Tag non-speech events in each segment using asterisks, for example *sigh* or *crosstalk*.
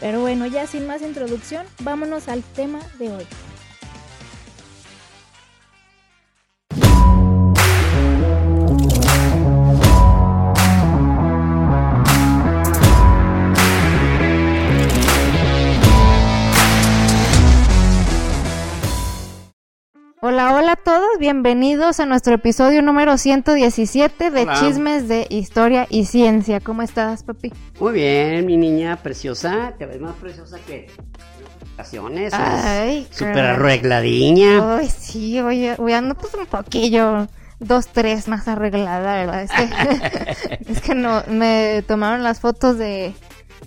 Pero bueno, ya sin más introducción, vámonos al tema de hoy. Hola, hola a todos, bienvenidos a nuestro episodio número 117 de Hola. Chismes de Historia y Ciencia. ¿Cómo estás, papi? Muy bien, mi niña preciosa. Te ves más preciosa que ocasiones. Ay, Súper caray. arregladinha. Ay, sí, oye, oye, ando pues un poquillo, dos, tres más arreglada, ¿verdad? Es que, *laughs* *laughs* es que no, me tomaron las fotos de,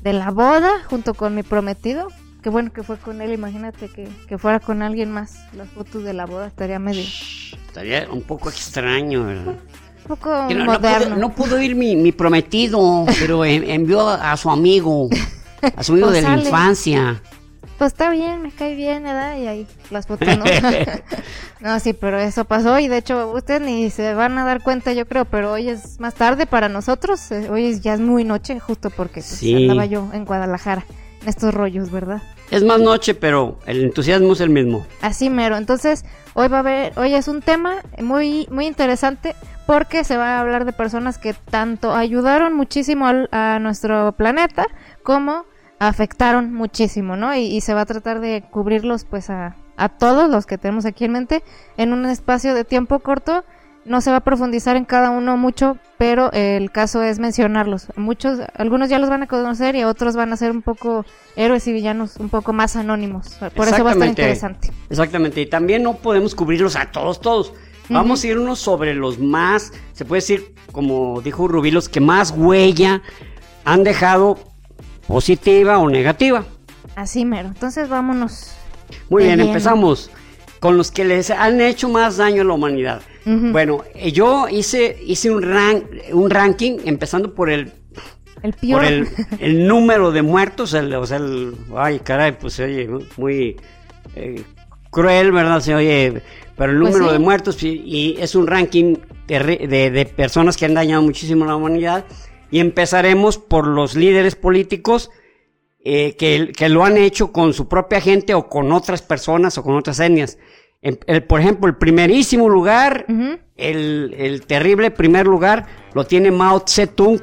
de la boda junto con mi prometido. Qué bueno que fue con él, imagínate que, que fuera con alguien más. Las fotos de la boda estaría medio, Estaría un poco extraño, ¿verdad? un poco no, no moderno. pudo, no pudo ir mi, mi prometido, pero en- envió a, su amigo, a su amigo *laughs* Pues de la infancia. Pues está bien, me cae bien, ¿verdad? Y ahí las fotos, ¿no? *laughs* *laughs* no, sí, pero eso pasó y de hecho ustedes ni se van a dar cuenta, yo creo, pero hoy es más tarde para nosotros. eh, Hoy ya es muy noche, justo porque pues, Sí. andaba yo en Guadalajara estos rollos, ¿verdad? Es más noche, pero el entusiasmo es el mismo. Así mero. Entonces, hoy va a haber, hoy es un tema muy, muy interesante porque se va a hablar de personas que tanto ayudaron muchísimo al- a nuestro planeta como afectaron muchísimo, ¿no? Y, y se va a tratar de cubrirlos, pues, a, a todos los que tenemos aquí en mente en un espacio de tiempo corto. No se va a profundizar en cada uno mucho, pero el caso es mencionarlos. Muchos, algunos ya los van a conocer y otros van a ser un poco héroes y villanos, un poco más anónimos. Por eso va a estar interesante. Exactamente, y también no podemos cubrirlos a todos, todos. Vamos a irnos sobre los más, se puede decir, como dijo Rubí, los que más huella han dejado positiva o negativa. Así mero. Entonces vámonos. Muy bien, lleno. empezamos con los que les han hecho más daño a la humanidad. Bueno, eh, yo hice, hice un, ran- un ranking empezando por el, El peor. por el, *laughs* el número de muertos, el- o sea, el, ay, caray, pues se oye muy eh, cruel, ¿verdad? Se oye, pero el Pues número sí. de muertos y, y es un ranking de, de personas que han dañado muchísimo a la humanidad y empezaremos por los líderes políticos eh, que, que lo han hecho con su propia gente o con otras personas o con otras etnias. En- el- por ejemplo, el primerísimo lugar, el, el terrible primer lugar, lo tiene Mao Zedong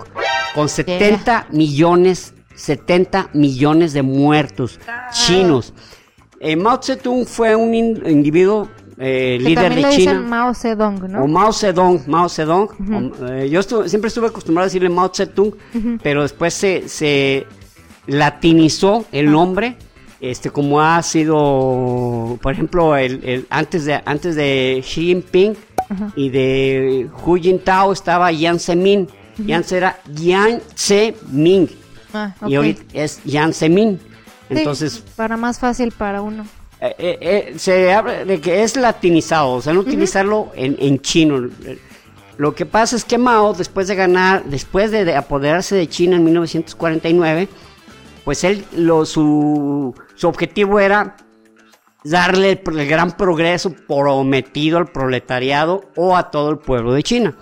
con 70 millones, 70 millones de muertos chinos. Eh, Mao Zedong fue un in- individuo eh, que líder también de le China. dicen Mao Zedong, ¿no? O Mao Zedong, Mao Zedong. o, eh, yo estu- siempre estuve acostumbrado a decirle Mao Zedong, pero después se, se latinizó el nombre, este como ha sido, por ejemplo, el, el- antes de antes de Xi Jinping y de Hu Jintao estaba Jiang Zemin. Jiang era Jiang Zemin Ah, y hoy es Jiang Zemin. Sí, Entonces, para más fácil para uno. eh, eh, eh, se habla de que es latinizado, o sea, no utilizarlo en, en chino. Lo que pasa es que Mao, después de ganar, después de, de apoderarse de China en 1949, pues él, lo, su, su objetivo era darle el, gran progreso prometido al proletariado o a todo el pueblo de China.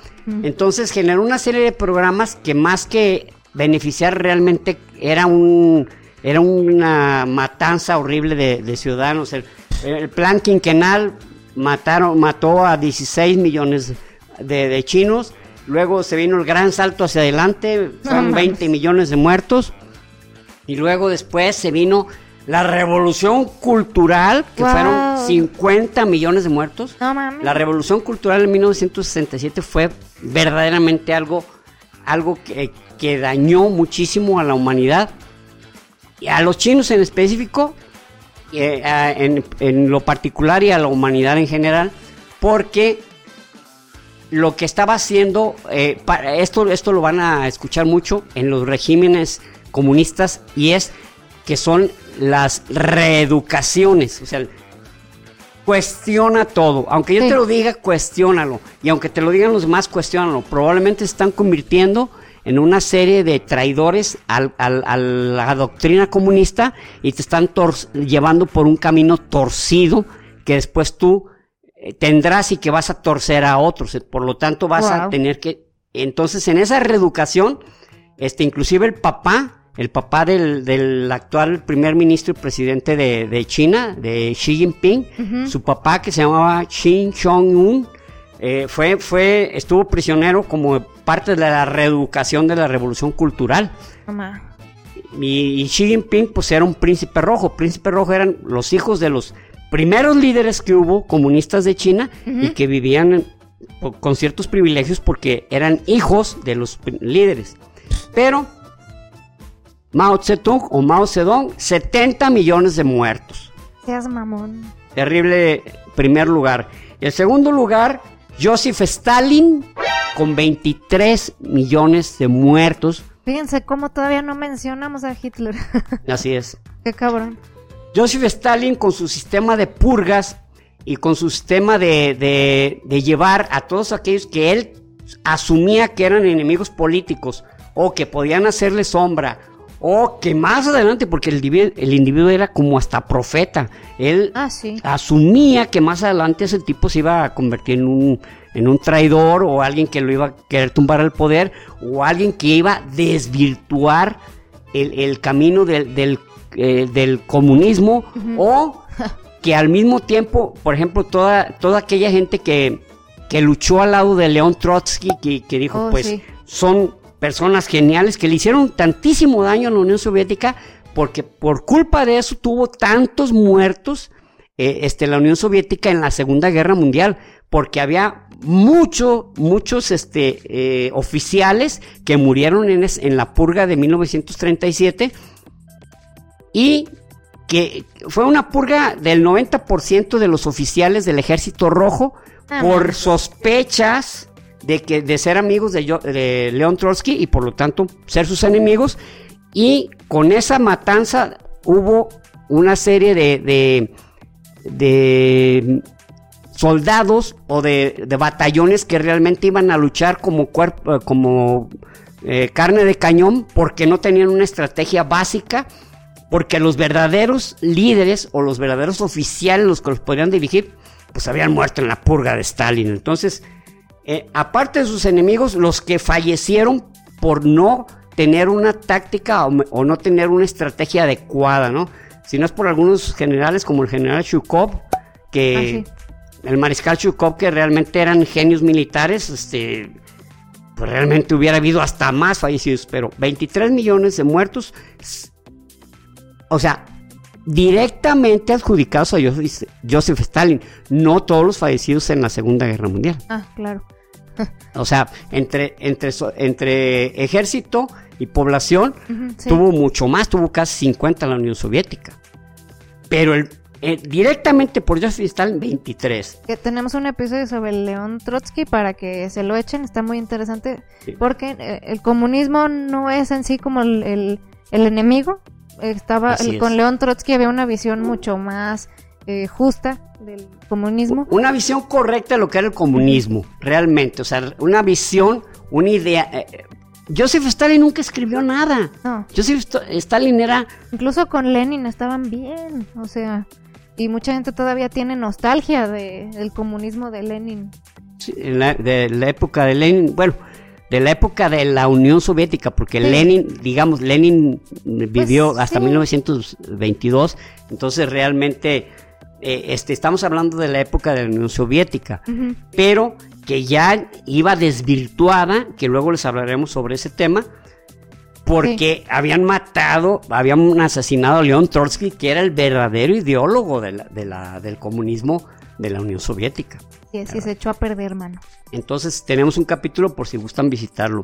Entonces generó una serie de programas que más que beneficiar realmente era un era una matanza horrible de, de ciudadanos. El, el plan quinquenal mataron, mató a 16 millones de, de chinos. Luego se vino el gran salto hacia adelante, son mames. 20 millones de muertos. Y luego después se vino la revolución cultural, que Wow. fueron 50 millones de muertos. No mames. La revolución cultural en 1967 fue verdaderamente algo, algo que, que dañó muchísimo a la humanidad y a los chinos en específico, eh, en, en lo particular y a la humanidad en general, porque lo que estaba haciendo, eh, para, esto, esto lo van a escuchar mucho en los regímenes comunistas y es que son las reeducaciones. O sea, cuestiona todo. Aunque yo Sí. te lo diga, cuestiónalo. Y aunque te lo digan los demás, cuestiónalo. Probablemente se están convirtiendo en una serie de traidores al- al- a la doctrina comunista y te están llevando por un camino torcido que después tú eh, tendrás y que vas a torcer a otros. Por lo tanto, vas a tener que... Entonces, en esa reeducación, este, inclusive el papá, el papá del, del actual primer ministro y presidente de, de China, de Xi Jinping, su papá que se llamaba Shin Chong-un, eh, fue, fue, estuvo prisionero como parte de la reeducación de la revolución cultural. Mamá. Y, y Xi Jinping pues era un príncipe rojo. Príncipe rojo eran los hijos de los primeros líderes que hubo comunistas de China y que vivían en- con ciertos privilegios porque eran hijos de los líderes. Pero Mao Zedong o Mao Zedong, 70 millones de muertos. Seas mamón. Terrible primer lugar. El segundo lugar, Joseph Stalin, con 23 millones de muertos. Fíjense cómo todavía no mencionamos a Hitler. *laughs* Así es. Qué cabrón. Joseph Stalin con su sistema de purgas y con su sistema de, de- de llevar a todos aquellos que él asumía que eran enemigos políticos o que podían hacerle sombra o que más adelante, porque el, individuo- el individuo era como hasta profeta, él Ah, sí. asumía que más adelante ese tipo se iba a convertir en un, en un traidor o alguien que lo iba a querer tumbar al poder o alguien que iba a desvirtuar el, el camino del, del, eh, del comunismo o *laughs* que al mismo tiempo, por ejemplo, toda, toda aquella gente que, que luchó al lado de León Trotsky, que, que dijo, Oh, pues sí. son personas geniales que le hicieron tantísimo daño a la Unión Soviética porque por culpa de eso tuvo tantos muertos eh, este, la Unión Soviética en la Segunda Guerra Mundial, porque había mucho, muchos este, eh, oficiales que murieron en, es- en la purga de 1937 y que fue una purga del 90% de los oficiales del Ejército Rojo Ah, por sospechas de que de ser amigos de, de León Trotsky y por lo tanto ser sus enemigos y con esa matanza hubo una serie de, de, soldados o de, de batallones que realmente iban a luchar como cuerpo, eh, como eh, carne de cañón porque no tenían una estrategia básica, porque los verdaderos líderes o los verdaderos oficiales, los que los podrían dirigir, pues habían muerto en la purga de Stalin. Entonces, eh, aparte de sus enemigos, los que fallecieron por no tener una táctica o, o no tener una estrategia adecuada, ¿no? Si no es por algunos generales como el general Shukov, que el mariscal Shukov, que realmente eran genios militares, este, pues realmente hubiera habido hasta más fallecidos, pero 23 millones de muertos, o sea, directamente adjudicados a Joseph Stalin, no todos los fallecidos en la Segunda Guerra Mundial. Ah, claro. O sea, entre, entre, entre ejército y población, Ujú, sí. tuvo mucho más, tuvo casi 50 la Unión Soviética. Pero el, eh, directamente por Joseph Stalin, 23. Que tenemos un episodio sobre el León Trotsky para que se lo echen, está muy interesante. Sí. Porque eh, el comunismo no es en sí como el, el- el enemigo. Estaba el- con León Trotsky había una visión mucho más eh, justa del comunismo. Una visión correcta de lo que era el comunismo, realmente. O sea, una visión, una idea. eh, eh, Joseph Stalin nunca escribió nada. No, Joseph Stalin era incluso con Lenin estaban bien, o sea, y mucha gente todavía tiene nostalgia de, del comunismo de Lenin. Sí, en la- de la época de Lenin, bueno, de la época de la Unión Soviética, porque Sí. Lenin, digamos, Lenin vivió Pues, hasta sí. 1922, entonces realmente eh, este, estamos hablando de la época de la Unión Soviética, pero que ya iba desvirtuada, que luego les hablaremos sobre ese tema, porque habían matado, habían asesinado a León Trotsky, que era el verdadero ideólogo de la- de la- del comunismo de la Unión Soviética. Sí, sí, se echó a perder, mano. Entonces tenemos un capítulo por si gustan visitarlo.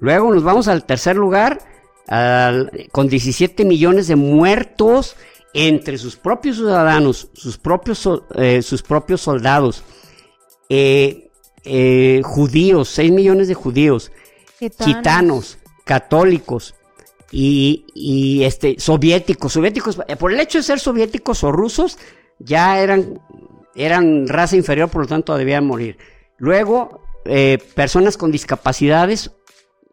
Luego nos vamos al tercer lugar al- con 17 millones de muertos entre sus propios ciudadanos, sus propios, eh, sus propios soldados, eh, eh, judíos, 6 millones de judíos, Gitanos. gitanos, católicos, y, y, este, soviéticos, soviéticos, por el hecho de ser soviéticos o rusos, ya eran, eran raza inferior, por lo tanto debían morir. Luego, personas con discapacidades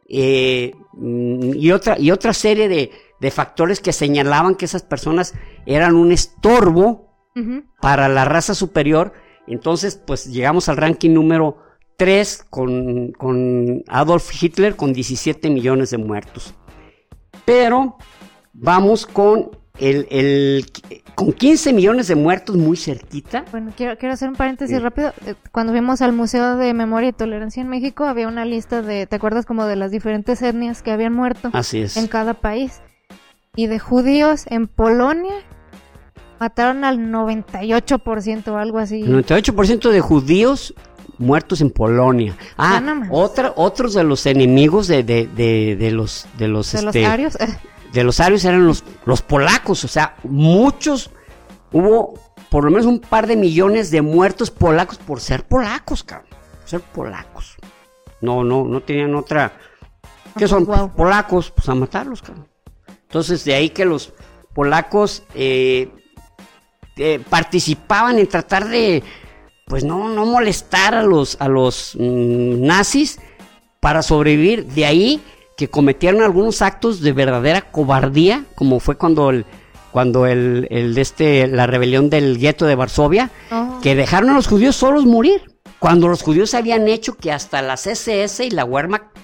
mm, y, otra, y otra serie de, de, factores que señalaban que esas personas eran un estorbo para la raza superior. Entonces, pues llegamos al ranking número 3 con, con Adolf Hitler con 17 millones de muertos. Pero vamos con el, el, con 15 millones de muertos muy cerquita. Bueno, quiero, quiero hacer un paréntesis rápido. Eh, cuando fuimos al Museo de Memoria y Tolerancia en México, había una lista de, ¿te acuerdas como de las diferentes etnias que habían muerto? Así es. En cada país. Y de judíos en Polonia mataron al 98% o algo así. 98% de judíos muertos en Polonia. Ah, otra, otros de los enemigos de, de, de, los de los, ¿De los este, arios. *laughs* de los arios eran los, los polacos, o sea, muchos, hubo por lo menos un par de millones de muertos polacos por ser polacos, cabrón, por ser polacos. No, no, no tenían otra. ¿Qué son? polacos, pues a matarlos, cabrón. Entonces, de ahí que los polacos eh, eh, participaban en tratar de, pues no, no molestar a los, a los mm, nazis para sobrevivir. De ahí que cometieron algunos actos de verdadera cobardía, como fue cuando el, cuando el, el este, la rebelión del gueto de Varsovia, oh. que dejaron a los judíos solos morir. Cuando los judíos habían hecho que hasta las SS y la Wehrmacht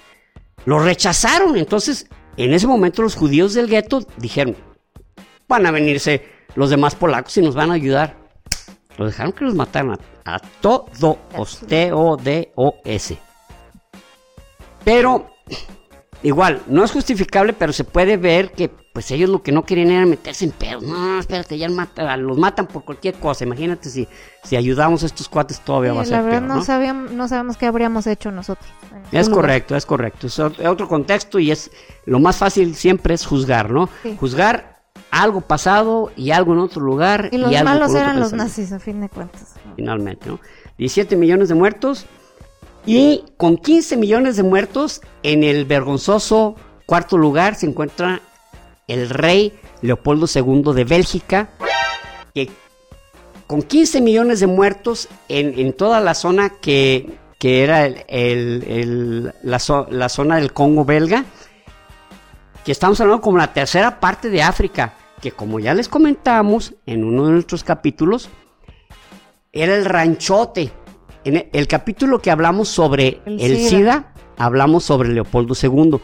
lo rechazaron. Entonces, en ese momento los judíos del gueto dijeron, van a venirse los demás polacos y nos van a ayudar. Los dejaron que los mataran a, a todos, T-O-D-O-S. Pero Igual, no es justificable, pero se puede ver que pues ellos lo que no querían era meterse en pedos. No, espérate, ya los matan por cualquier cosa. Imagínate si, si ayudamos a estos cuates todavía va a ser La verdad no, Sabíamos, no sabemos qué habríamos hecho nosotros. Es correcto, es correcto. Es otro contexto y es lo más fácil siempre es juzgar, ¿no? Juzgar algo pasado y algo en otro lugar. Y los malos eran los nazis, a fin de cuentas. Finalmente, ¿no? 17 millones de muertos y con 15 millones de muertos, en el vergonzoso cuarto lugar se encuentra el rey Leopoldo II de Bélgica, que con 15 millones de muertos en, toda la zona que, era la, zona del Congo belga, que estamos hablando como la tercera parte de África, que como ya les comentamos en uno de nuestros capítulos, era el ranchote en el capítulo que hablamos sobre el, SIDA. hablamos sobre Leopoldo II.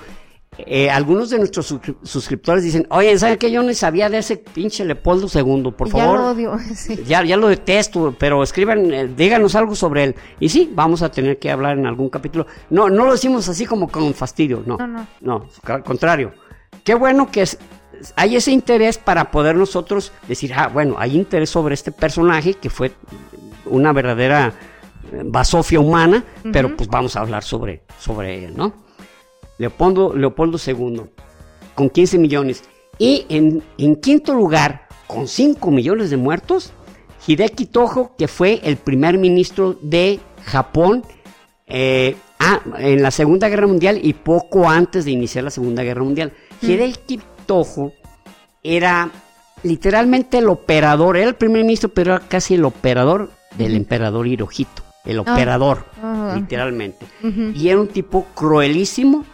Eh, algunos de nuestros suscriptores dicen, oye, ¿saben qué? Yo no sabía de ese pinche Leopoldo II, por favor. Ya lo odio, *laughs* ya, ya, lo detesto, pero escriban, eh, díganos algo sobre él. Y sí, vamos a tener que hablar en algún capítulo. No, no lo decimos así como con fastidio, no. No, no. no al contrario. Qué bueno que hay ese interés para poder nosotros decir, ah, bueno, hay interés sobre este personaje que fue una verdadera basofia humana, pero pues vamos a hablar sobre, sobre él, ¿no? Leopoldo, Leopoldo II, con 15 millones. Y en, en quinto lugar, con 5 millones de muertos, Hideki Tojo, que fue el primer ministro de Japón eh, ah, en la Segunda Guerra Mundial y poco antes de iniciar la Segunda Guerra Mundial. Hideki Tojo era literalmente el operador, era el primer ministro, pero era casi el operador del emperador Hirohito el ah. operador, literalmente. Y era un tipo cruelísimo,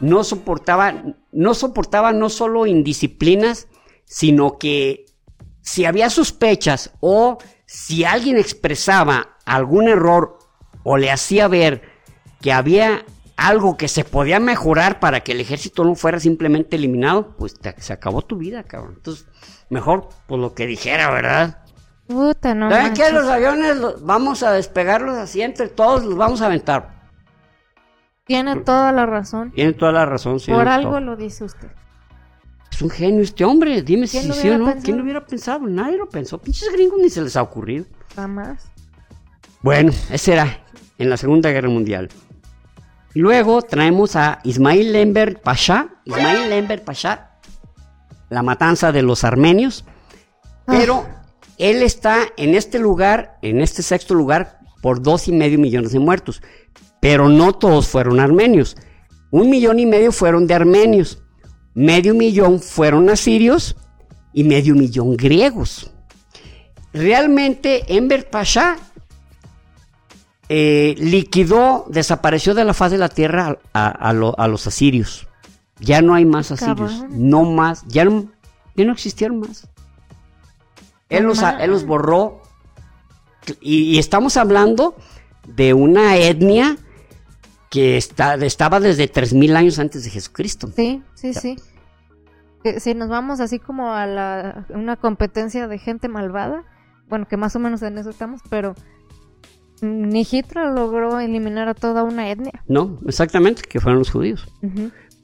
no soportaba, no soportaba no solo indisciplinas, sino que si había sospechas o si alguien expresaba algún error o le hacía ver que había algo que se podía mejorar para que el ejército no fuera simplemente eliminado, pues se acabó tu vida, cabrón. Entonces, mejor por lo que dijera, ¿verdad? Puta, no. ¿Saben qué? Los aviones vamos a despegarlos así entre todos, los vamos a aventar. Tiene toda la razón. Tiene toda la razón, sí. Por algo lo dice usted. Es un genio este hombre, dime si sí o no. ¿Quién lo hubiera pensado? Nadie lo pensó. Pinches gringos ni se les ha ocurrido. Jamás. Bueno, ese era en la Segunda Guerra Mundial. Luego traemos a Ismail Lember Pasha. Ismail Lember Pasha, la matanza de los armenios. Pero ah. Él está en este lugar, en este sexto lugar, por dos y medio millones de muertos. Pero no todos fueron armenios. Un millón y medio fueron de armenios. medio millón fueron asirios y medio millón griegos. Realmente Enver Pasha eh, liquidó, desapareció de la faz de la tierra a, a lo- a los asirios. Ya no hay más asirios, Cabrón. no más, ya no, ya no existieron más. Él los, él los borró y, y estamos hablando de una etnia que está, estaba desde 3000 años antes de Jesucristo. Sí, sí, sí. Que Si nos vamos así como a la, una competencia de gente malvada, bueno, que más o menos en eso estamos, pero ni Hitler logró eliminar a toda una etnia. No, exactamente, que fueron los judíos.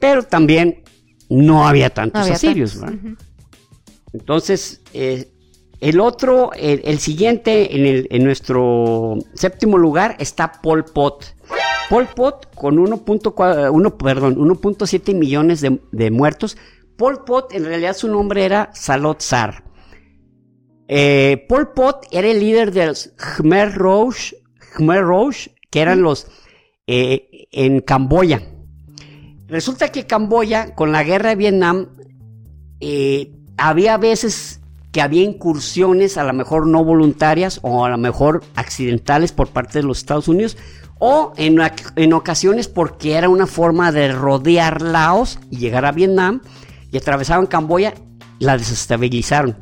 Pero también no había tantos No había asirios. tantos. ¿verdad? Entonces, eh, el otro, el, siguiente en, nuestro séptimo lugar está Pol Pot. Pol Pot con 1.4 uno, perdón, 1.7 millones de, de muertos. Pol Pot, en realidad su nombre era Salot Sar. Eh, Pol Pot era el líder de los Khmer Rouge, Khmer Rouge, que eran los eh, en Camboya. Resulta que Camboya, con la guerra de Vietnam, eh, había veces que había incursiones, a lo mejor no voluntarias o a lo mejor accidentales por parte de los Estados Unidos, o en, en ocasiones porque era una forma de rodear Laos y llegar a Vietnam, y atravesaban Camboya, la desestabilizaron.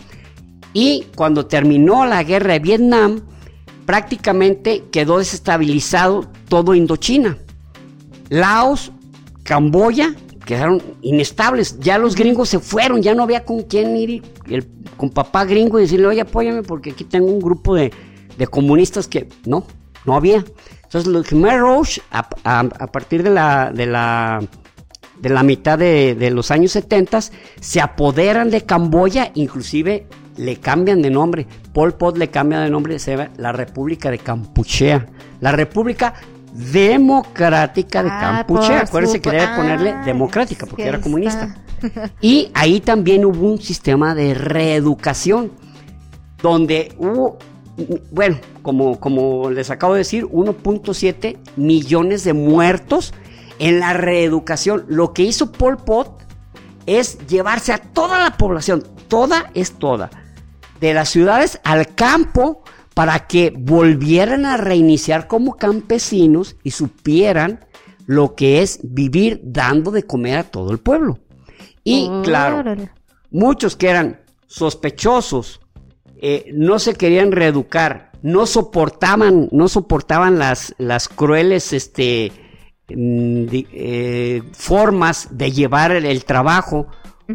Y cuando terminó la guerra de Vietnam, prácticamente quedó desestabilizado todo Indochina. Laos, Camboya quedaron inestables. Ya los gringos se fueron, ya no había con quién ir el- con papá gringo y decirle, oye, apóyame porque aquí tengo un grupo de, de comunistas que no, no había. Entonces los Khmer Rouge, a, a- a partir de la, de la, de la mitad de, de los años 70, se apoderan de Camboya, inclusive le cambian de nombre. Pol Pot le cambia de nombre, se llama la República de Campuchea. La República Democrática de Ah, Campuchea. Acuérdense que debe ponerle Ah, democrática porque que era comunista. está. Y ahí también hubo un sistema de reeducación, donde hubo, bueno, como, como les acabo de decir, 1.7 millones de muertos en la reeducación. Lo que hizo Pol Pot es llevarse a toda la población, toda es toda, de las ciudades al campo para que volvieran a reiniciar como campesinos y supieran lo que es vivir dando de comer a todo el pueblo. Y claro, muchos que eran sospechosos, eh, no se querían reeducar, no soportaban, no soportaban las, las crueles este, mm, eh, formas de llevar el, el trabajo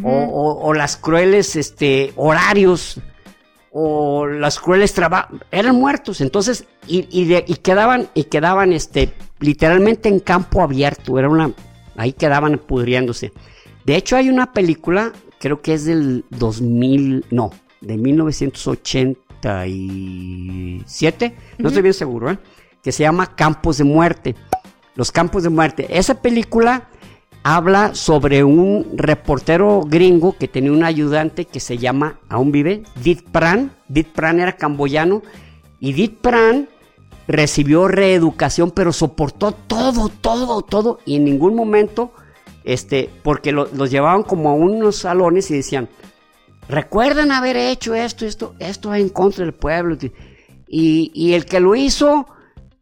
o, o- o las crueles este, horarios o las crueles trabajos eran muertos. Entonces y, y de- y quedaban y quedaban este literalmente en campo abierto. Era una ahí quedaban pudriéndose. De hecho hay una película creo que es del 2000 no de 1987 no estoy bien seguro ¿eh? que se llama Campos de Muerte. Los Campos de Muerte. Esa película habla sobre un reportero gringo que tenía un ayudante que se llama, aún vive, Dit Pran. Dit Pran era camboyano y Dit Pran recibió reeducación, pero soportó todo, todo, todo y en ningún momento, este, porque lo- los llevaban como a unos salones y decían, recuerdan haber hecho esto, esto, esto en contra del pueblo. Y, y el que lo hizo,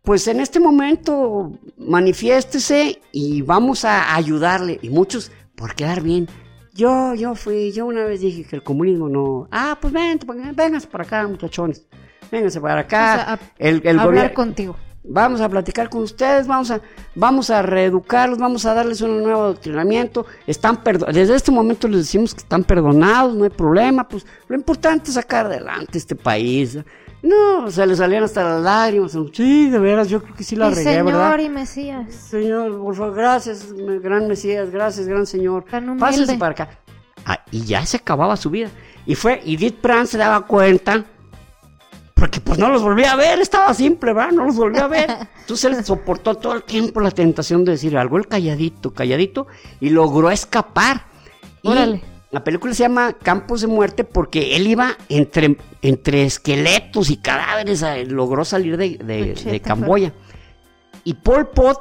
pues en este momento manifiéstese y vamos a ayudarle. Y muchos, por quedar bien, yo, yo fui, yo una vez dije que el comunismo no. Ah, pues vente, pues, vénganse para acá, muchachones. Vénganse para acá. O sea, a- el, el Hablar contigo. Vamos a platicar con ustedes, vamos a, vamos a reeducarlos, vamos a darles un nuevo adoctrinamiento. Están Desde este momento les decimos que están perdonados, no hay problema. Pues lo importante es sacar adelante este país. No, se les salían hasta las lágrimas. Sí, de veras, yo creo que sí la Y regué, Señor ¿verdad? y Mesías. Señor, por favor, gracias, gran Mesías, gracias, gran Señor. Pásense para acá. Ah, y ya se acababa su vida. Y fue, y Edith Pran se daba cuenta, porque pues no los volvía a ver, estaba simple, ¿verdad? No los volvía a ver. *laughs* Entonces él soportó todo el tiempo la tentación de decir algo, el calladito, calladito, y logró escapar. Y Órale. La película se llama Campos de Muerte porque él iba entre, entre esqueletos y cadáveres, a- logró salir de, de- Machete, de Camboya. Y Pol Pot,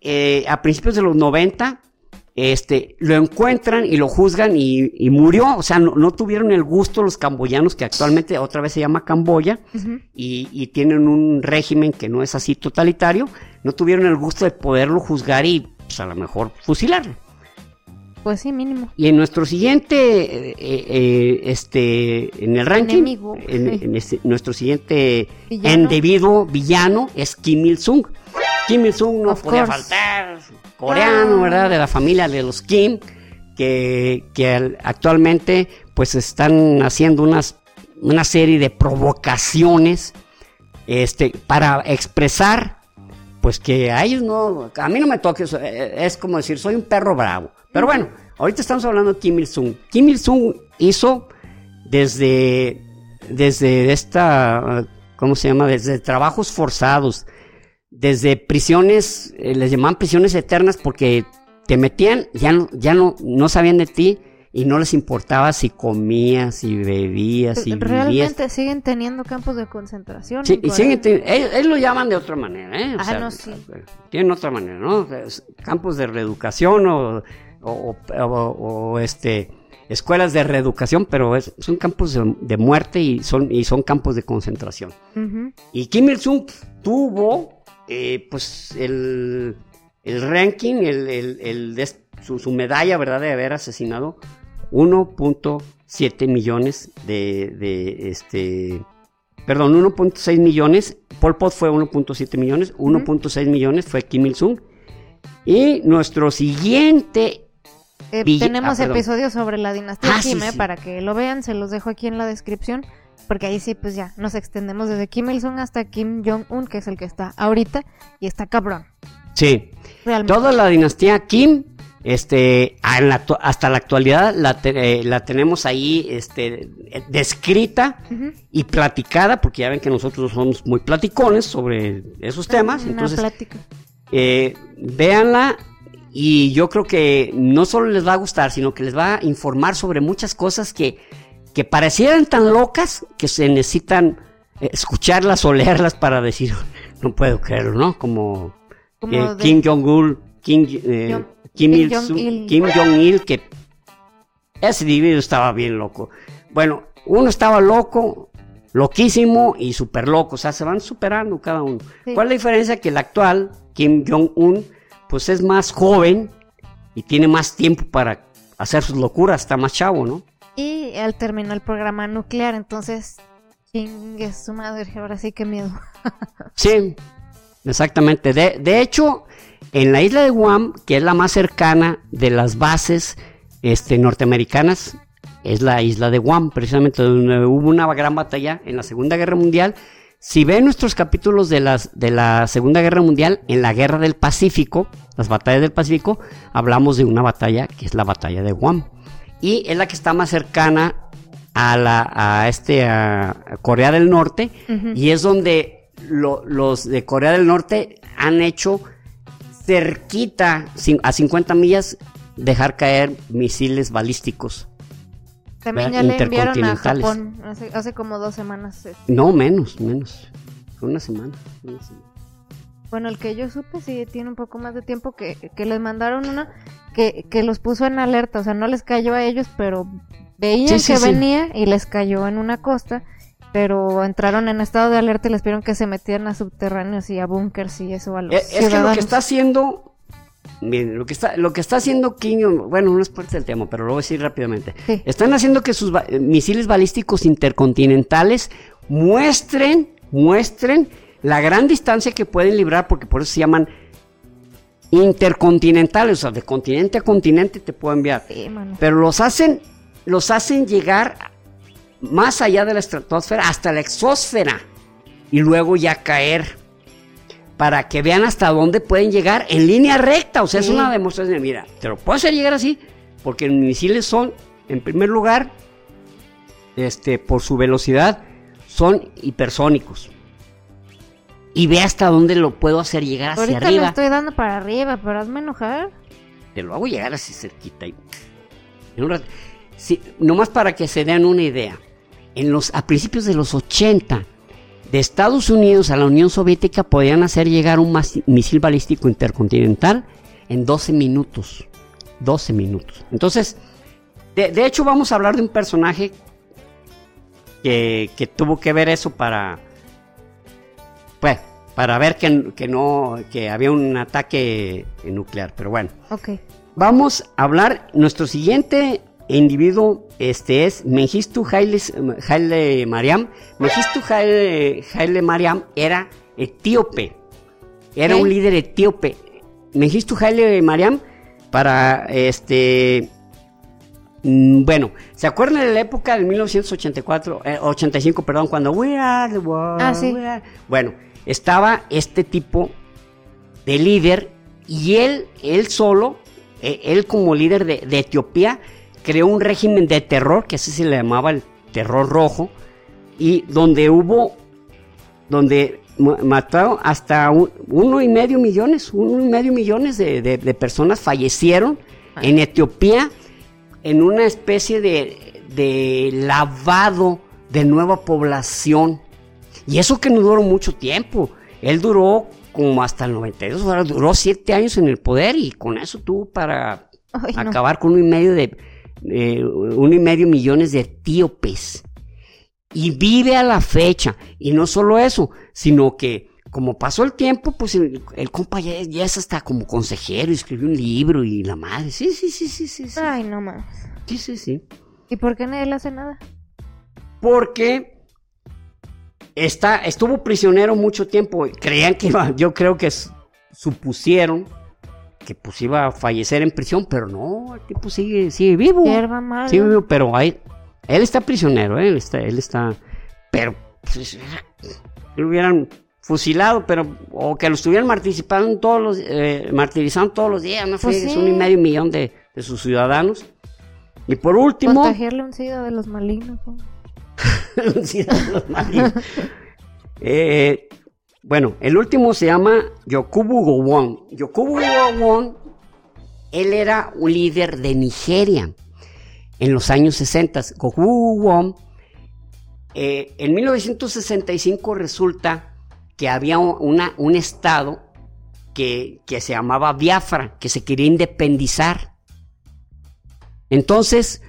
eh, a principios de los 90, este, lo encuentran y lo juzgan y, y murió. O sea, no, no, tuvieron el gusto los camboyanos, que actualmente otra vez se llama Camboya, y, y, tienen un régimen que no es así totalitario. No tuvieron el gusto de poderlo juzgar y, pues, a lo mejor fusilarlo. Pues sí, mínimo. Y en nuestro siguiente, eh, eh, este, en el ranking, Enemigo. en, en este- nuestro siguiente Villano. individuo villano es Kim Il-sung. Kim Il-sung no Of podía course. faltar, coreano, Ah. ¿verdad? De la familia de los Kim, que, que al- actualmente pues están haciendo unas, una serie de provocaciones este, para expresar pues que a ellos no, a mí no me toques, eh, es como decir, soy un perro bravo. Pero bueno, ahorita estamos hablando de Kim Il-sung. Kim Il-sung hizo desde, desde esta, ¿cómo se llama? Desde trabajos forzados, desde prisiones, eh, les llamaban prisiones eternas porque te metían, ya no, ya no, no sabían de ti y no les importaba si comías, si bebías, si vivías. Realmente siguen teniendo campos de concentración. Sí, y siguen ellos, ellos lo llaman de otra manera, ¿eh? O Ah, sea, no, sí. Tienen otra manera, ¿no? O sea, es Campos de reeducación o, o, o- o- o, este escuelas de reeducación, pero es- son campos de, de muerte y son, y son campos de concentración. Y Kim Il-sung tuvo, eh, pues, el, el ranking, el, el- su, su medalla, ¿verdad?, de haber asesinado 1.7 millones de, de, este, perdón, 1.6 millones, Pol Pot fue 1.7 millones, 1.6 millones fue Kim Il-sung. Y nuestro siguiente Eh, tenemos ah, perdón. episodios sobre la dinastía Ah, sí, Kim, sí. para que lo vean, se los dejo aquí en la descripción, porque ahí sí, pues ya, nos extendemos desde Kim Il-sung hasta Kim Jong-un, que es el que está ahorita, y está cabrón, Sí, realmente. Toda la dinastía Kim, este, a la actu- hasta la actualidad la, te- eh, la tenemos ahí, este, descrita y platicada, porque ya ven que nosotros somos muy platicones sobre esos temas, Una entonces plática. eh, véanla y yo creo que no solo les va a gustar, sino que les va a informar sobre muchas cosas que, que parecieran tan locas que se necesitan escucharlas o leerlas para decir, no puedo creerlo, ¿no? Como, eh, Kim Jong-un, Kim, eh, Kim, Il- Jong-il. Kim Jong-il, que ese individuo estaba bien loco. Bueno, uno estaba loco, loquísimo y súper loco, o sea, se van superando cada uno. Sí. ¿Cuál es la diferencia? Que el actual, Kim Jong-un, pues es más joven y tiene más tiempo para hacer sus locuras, está más chavo, ¿no? Y él terminó el programa nuclear, entonces, chingue su madre, ahora sí que miedo. *laughs* Sí, exactamente. De, de hecho, en la isla de Guam, que es la más cercana de las bases este, norteamericanas, es la isla de Guam, precisamente donde hubo una gran batalla en la Segunda Guerra Mundial. Si ven nuestros capítulos de, las, de la Segunda Guerra Mundial, en la Guerra del Pacífico, las batallas del Pacífico, hablamos de una batalla que es la batalla de Guam. Y es la que está más cercana a, la, a, este, a Corea del Norte, y es donde lo- los de Corea del Norte han hecho cerquita, a 50 millas, dejar caer misiles balísticos. También ya le enviaron a. Japón hace, hace como dos semanas. eh. No, menos, menos. Una semana. una semana. Bueno, el que yo supe sí tiene un poco más de tiempo que, que les mandaron una que, que los puso en alerta, o sea, no les cayó a ellos, pero veían Sí, sí, que sí. venía y les cayó en una costa, pero entraron en estado de alerta y les pidieron que se metieran a subterráneos y a búnkers y eso a los Eh, Es, que lo que está haciendo. Miren, lo que está, lo que está haciendo Kim bueno, no es parte del tema, pero lo voy a decir rápidamente. Sí. Están haciendo que sus ba- eh, misiles balísticos intercontinentales muestren, muestren la gran distancia que pueden librar, porque por eso se llaman intercontinentales, o sea, de continente a continente te puedo enviar. Sí. Pero los hacen, los hacen llegar más allá de la estratosfera, hasta la exósfera, y luego ya caer. Para que vean hasta dónde pueden llegar en línea recta. O sea, Sí. es una demostración. Mira, te lo puedo hacer llegar así, porque los misiles son, en primer lugar, este, por su velocidad, son hipersónicos. Y ve hasta dónde lo puedo hacer llegar hacia Ahorita arriba. estoy dando para arriba, pero hazme enojar. Te lo hago llegar así cerquita. y- en un rato. Sí, nomás para que se den una idea. En los, a principios de los 80, de Estados Unidos a la Unión Soviética podían hacer llegar un misil balístico intercontinental en 12 minutos. 12 minutos. Entonces, de, hecho vamos a hablar de un personaje que, que tuvo que ver eso para, pues, para ver que, que, no, que había un ataque nuclear, pero bueno. Ok. Vamos a hablar, nuestro siguiente individuo este es Mengistu Haile, Mariam. Mengistu Haile, Mariam era etíope, era un líder etíope. Mengistu Haile Mariam para este mm, bueno, ¿se acuerdan de la época del 1984, 85, eh, perdón, cuando we are the world, ah, sí. Bueno, estaba este tipo de líder y él, él solo, eh, él como líder de, Etiopía, creó un régimen de terror, que así se le llamaba el terror rojo, y donde hubo, donde mataron hasta uno y medio millones, uno y medio millones de, personas fallecieron en Etiopía en una especie de, de lavado de nueva población. Y eso que no duró mucho tiempo. Él duró como hasta el 92, ahora duró siete años en el poder y con eso tuvo para acabar con uno y medio de uno y medio millones de etíopes. Y vive a la fecha. Y no solo eso, sino que como pasó el tiempo, pues el, compa ya, es hasta como consejero, escribió un libro y la madre. Sí, sí, sí, sí, sí. Ay, no más. Sí, sí, sí. ¿Y por qué nadie le hace nada? Porque está, estuvo prisionero mucho tiempo. Creían que iba, yo creo que supusieron que pues iba a fallecer en prisión, pero no, el tipo sigue, sigue vivo. Sigue vivo, pero hay, él está prisionero, ¿eh? él está, él está, pero pues, lo hubieran fusilado, pero o que lo estuvieran martirizando todos los, eh, martirizando todos los días, no pues un y medio millón de, de, sus ciudadanos. Y por último, contagiarle un SIDA de los malignos. *laughs* *laughs* Eh, bueno, el último se llama Yokubu Gowon. Yokubu Gowon, él era un líder de Nigeria en los años 60. Yokubu Gowon, eh, en 1965 resulta que había un estado que, que, se llamaba Biafra, que se quería independizar. Entonces,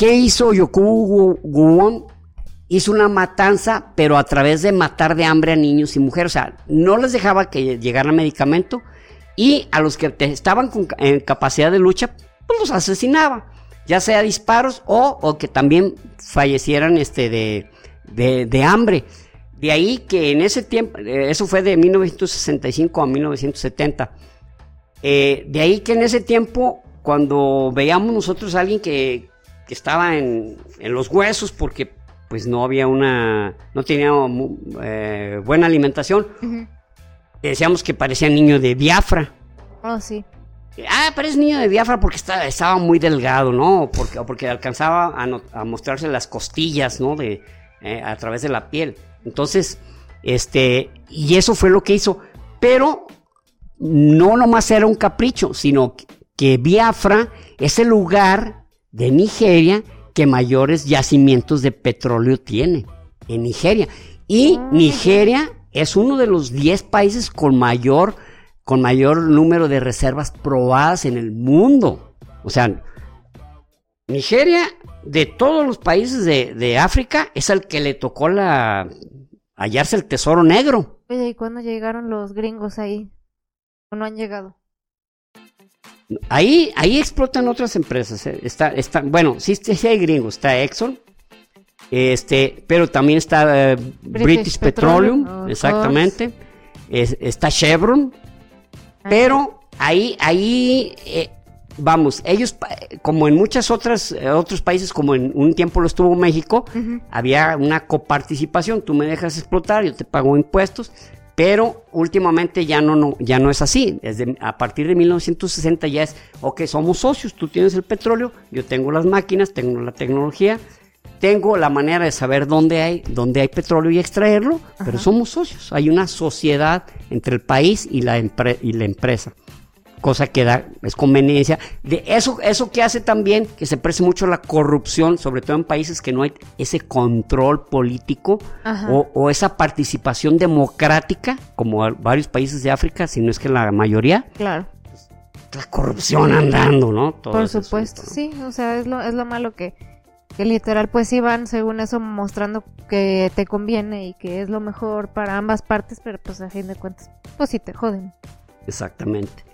¿Qué hizo Yokubu Guwon? Hizo una matanza, pero a través de matar de hambre a niños y mujeres. O sea, no les dejaba que llegaran medicamento y a los que estaban con, en capacidad de lucha, pues los asesinaba. Ya sea disparos o, que también fallecieran este, de, de, hambre. De ahí que en ese tiempo, eh, eso fue de 1965 a 1970. Eh, de ahí que en ese tiempo, cuando veíamos nosotros a alguien que, que estaba en, los huesos porque pues no había una, no tenía eh, buena alimentación. Decíamos que parecía niño de Biafra. Oh, sí. Ah, parece niño de Biafra porque estaba muy delgado, ¿no? Porque, porque alcanzaba a, mostrarse las costillas, ¿no? De, eh, a través de la piel. Entonces, este, y eso fue lo que hizo. Pero no nomás era un capricho, sino que Biafra es el lugar de Nigeria que mayores yacimientos de petróleo tiene en Nigeria. Y Nigeria es uno de los 10 países con mayor, con mayor número de reservas probadas en el mundo. O sea, Nigeria, de todos los países de, África, es el que le tocó la hallarse el tesoro negro. ¿y cuándo llegaron los gringos ahí? ¿O no han llegado? Ahí, ahí explotan otras empresas. Eh. Está, está, bueno, sí, sí, hay gringos. Está Exxon, este, pero también está eh, British, Petroleum, oh, exactamente. está Chevron, ah. pero ahí, ahí, eh, vamos, ellos, como en muchas otras, otros países, como en un tiempo lo estuvo México, había una coparticipación. Tú me dejas explotar, yo te pago impuestos. Pero últimamente ya no, no, ya no es así. Desde, a partir de 1960 ya es, ok, somos socios, tú tienes el petróleo, yo tengo las máquinas, tengo la tecnología, tengo la manera de saber dónde hay, dónde hay petróleo y extraerlo, pero somos socios. Hay una sociedad entre el país y la, y la empresa cosa que da, es conveniencia. De eso, eso que hace también que se preste mucho la corrupción, sobre todo en países que no hay ese control político o, esa participación democrática, como varios países de África, si no es que la mayoría. Claro. la corrupción andando, ¿no? Todo Por supuesto, sí, o sea, es lo, es lo malo que, que literal pues sí van según eso mostrando que te conviene y que es lo mejor para ambas partes, pero pues a fin de cuentas, pues sí te joden. Exactamente.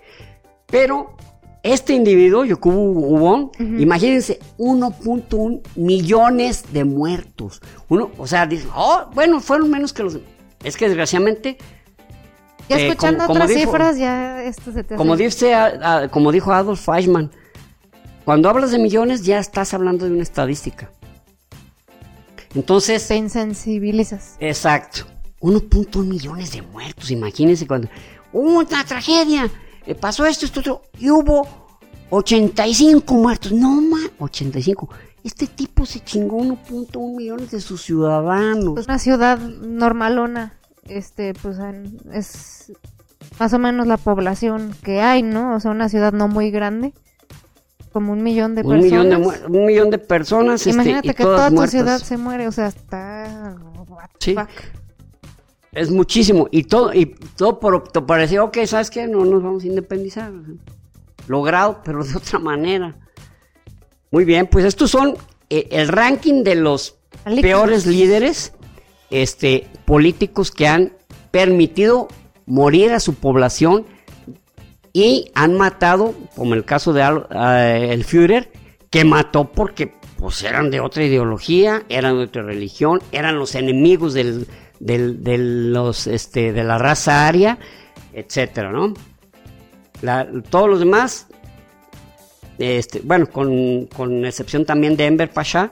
Pero este individuo, Yokubu Ubon, imagínense, 1.1 millones de muertos. Uno, o sea, dice, oh, bueno, fueron menos que los... Es que desgraciadamente... Ya eh, escuchando otras cifras, ya esto se te como, dice, como dijo Adolf Eichmann, cuando hablas de millones ya estás hablando de una estadística. Entonces... Te insensibilizas. Exacto. 1.1 millones de muertos, imagínense cuando... ¡Una tragedia! Pasó esto, esto, esto, y hubo 85 muertos. No, ma, 85. Este tipo se chingó 1.1 millones de sus ciudadanos. Pues una ciudad normalona, este, pues es más o menos la población que hay, ¿no? O sea, una ciudad no muy grande. Como un millón de un personas. Millón de, un millón de personas. Este, Imagínate que toda tu ciudad se muere, o sea, está... sí. Es muchísimo. Y todo, y todo por, parecía, ok, ¿sabes qué? No nos vamos a independizar. Logrado, pero *laughs* de otra manera. Muy bien, pues estos son eh, el ranking de los peores líderes este, políticos que han permitido morir a su población y han matado, como el caso de eh, el Führer, que mató porque pues eran de otra ideología, eran de otra religión, eran los enemigos del, del, de, los, este, de la raza aria, etcétera, ¿no? todos los demás, este, bueno, con, con, excepción también de Enver Pasha,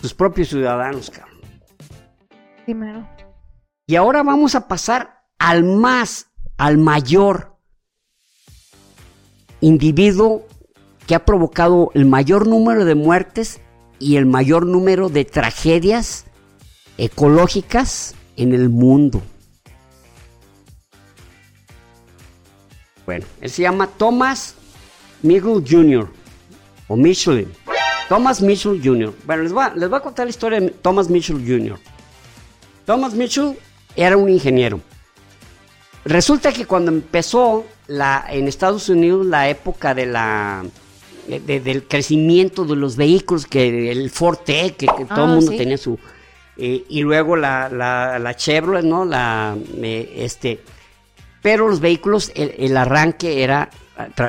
sus propios ciudadanos, cabrón. Primero. Y ahora vamos a pasar al más, al mayor individuo que ha provocado el mayor número de muertes y el mayor número de tragedias ecológicas en el mundo. Bueno, él se llama Thomas Mitchell Jr. o Michelin. Thomas Mitchell Jr. Bueno, les voy, a, les voy a contar la historia de Thomas Mitchell Jr. Thomas Mitchell era un ingeniero. Resulta que cuando empezó la, en Estados Unidos la época de la del crecimiento de los vehículos, que el Forte, que, todo el ah, mundo tenía su, eh, y luego la, la, Chevrolet, ¿no? La, este, pero los vehículos, el, arranque era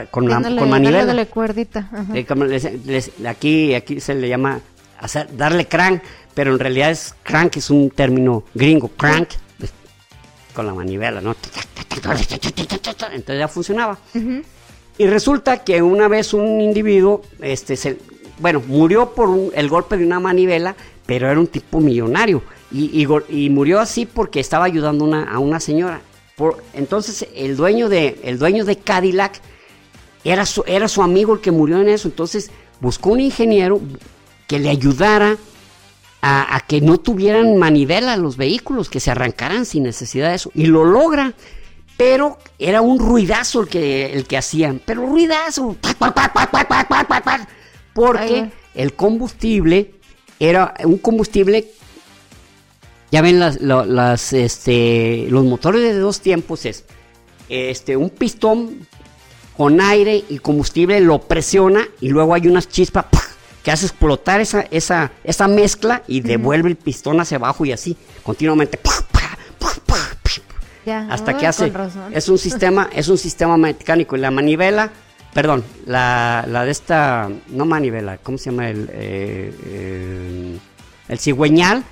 con, la, con manivela. cuerdita. Eh, aquí, aquí se le llama hacer, darle crank, pero en realidad es crank, es un término gringo, crank, pues, con la manivela, ¿no? Entonces ya funcionaba. Y resulta que una vez un individuo, este, se, bueno, murió por el golpe de una manivela, pero era un tipo millonario. Y, murió así porque estaba ayudando a una señora. Por, entonces el dueño, de, el dueño de Cadillac era su, era su amigo el que murió en eso. Entonces buscó un ingeniero que le ayudara a, que no tuvieran manivela los vehículos, que se arrancaran sin necesidad de eso. Y lo logra. Pero era un ruidazo el que, el que hacían. Pero ruidazo. Porque el combustible era un combustible, ya ven las, este, los motores de dos tiempos es este, un pistón con aire y combustible lo presiona y luego hay unas chispas que hace explotar esa, esa, esa mezcla y devuelve el pistón hacia abajo y así continuamente hasta que hace es un sistema es un sistema mecánico y la manivela Perdón, la, la de esta, no manivela, ¿cómo se llama? El, eh, el cigüeñal.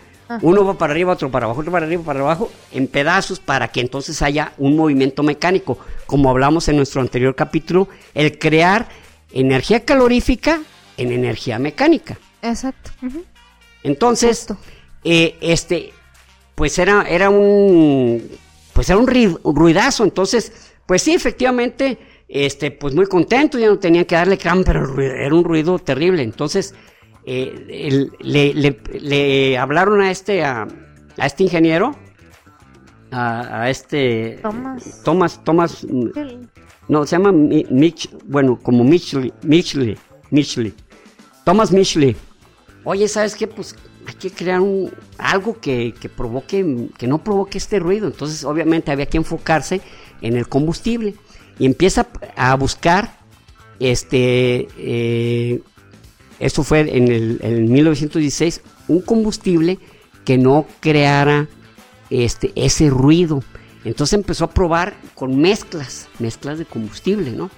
Uno va para arriba, otro para abajo, otro para arriba, para abajo, en pedazos para que entonces haya un movimiento mecánico. Como hablamos en nuestro anterior capítulo, el crear energía calorífica en energía mecánica. Exacto. Entonces, eh, este, pues era, era un, pues era un ruidazo. Entonces, pues sí, efectivamente, este, pues muy contento, ya no tenía que darle cram, pero era un ruido terrible. Entonces, eh, le, hablaron a este, a, este ingeniero, a, este Thomas, Thomas, Thomas no, se llama Mitch, bueno, como Mitchley, Mitchley, Mitchley, Thomas Mitchley. Oye, ¿sabes qué? Pues hay que crear un, algo que, que provoque, que no provoque este ruido. Entonces, obviamente había que enfocarse en el combustible. Y empieza a buscar, este, eh, esto fue en el en 1916, un combustible que no creara este, ese ruido. Entonces empezó a probar con mezclas, mezclas de combustible, ¿no?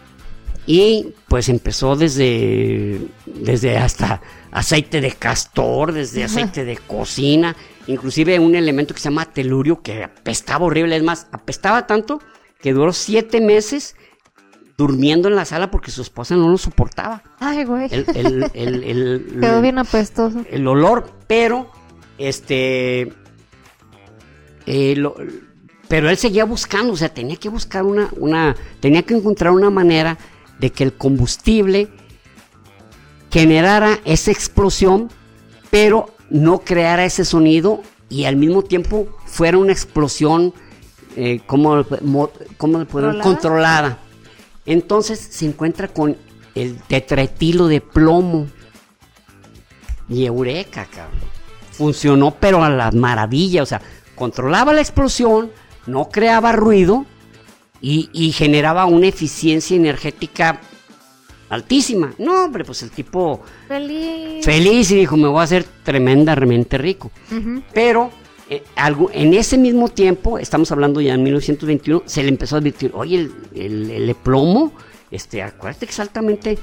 Y pues empezó desde, desde hasta aceite de castor, desde aceite de cocina, inclusive un elemento que se llama telurio que apestaba horrible, es más, apestaba tanto que duró siete meses durmiendo en la sala porque su esposa no lo soportaba. Ay, güey. El, el- el- el- *laughs* Quedó bien apestoso. el olor, pero este eh, lo- pero él seguía buscando, o sea, tenía que buscar una, una, tenía que encontrar una manera de que el combustible generara esa explosión, pero no creara ese sonido y al mismo tiempo fuera una explosión, eh, ¿cómo, mo- cómo ¿Controlada? controlada. Entonces se encuentra con el tetretilo de plomo. Y eureka, cabrón. Funcionó, pero a la maravilla. O sea, controlaba la explosión, no creaba ruido y, y generaba una eficiencia energética altísima. No, hombre, pues el tipo Feliz. feliz y dijo, me voy a hacer tremendamente rico. Pero eh, algo, en ese mismo tiempo, estamos hablando ya en 1921, se le empezó a advertir, oye, el, el, el plomo, este, acuérdate que es altamente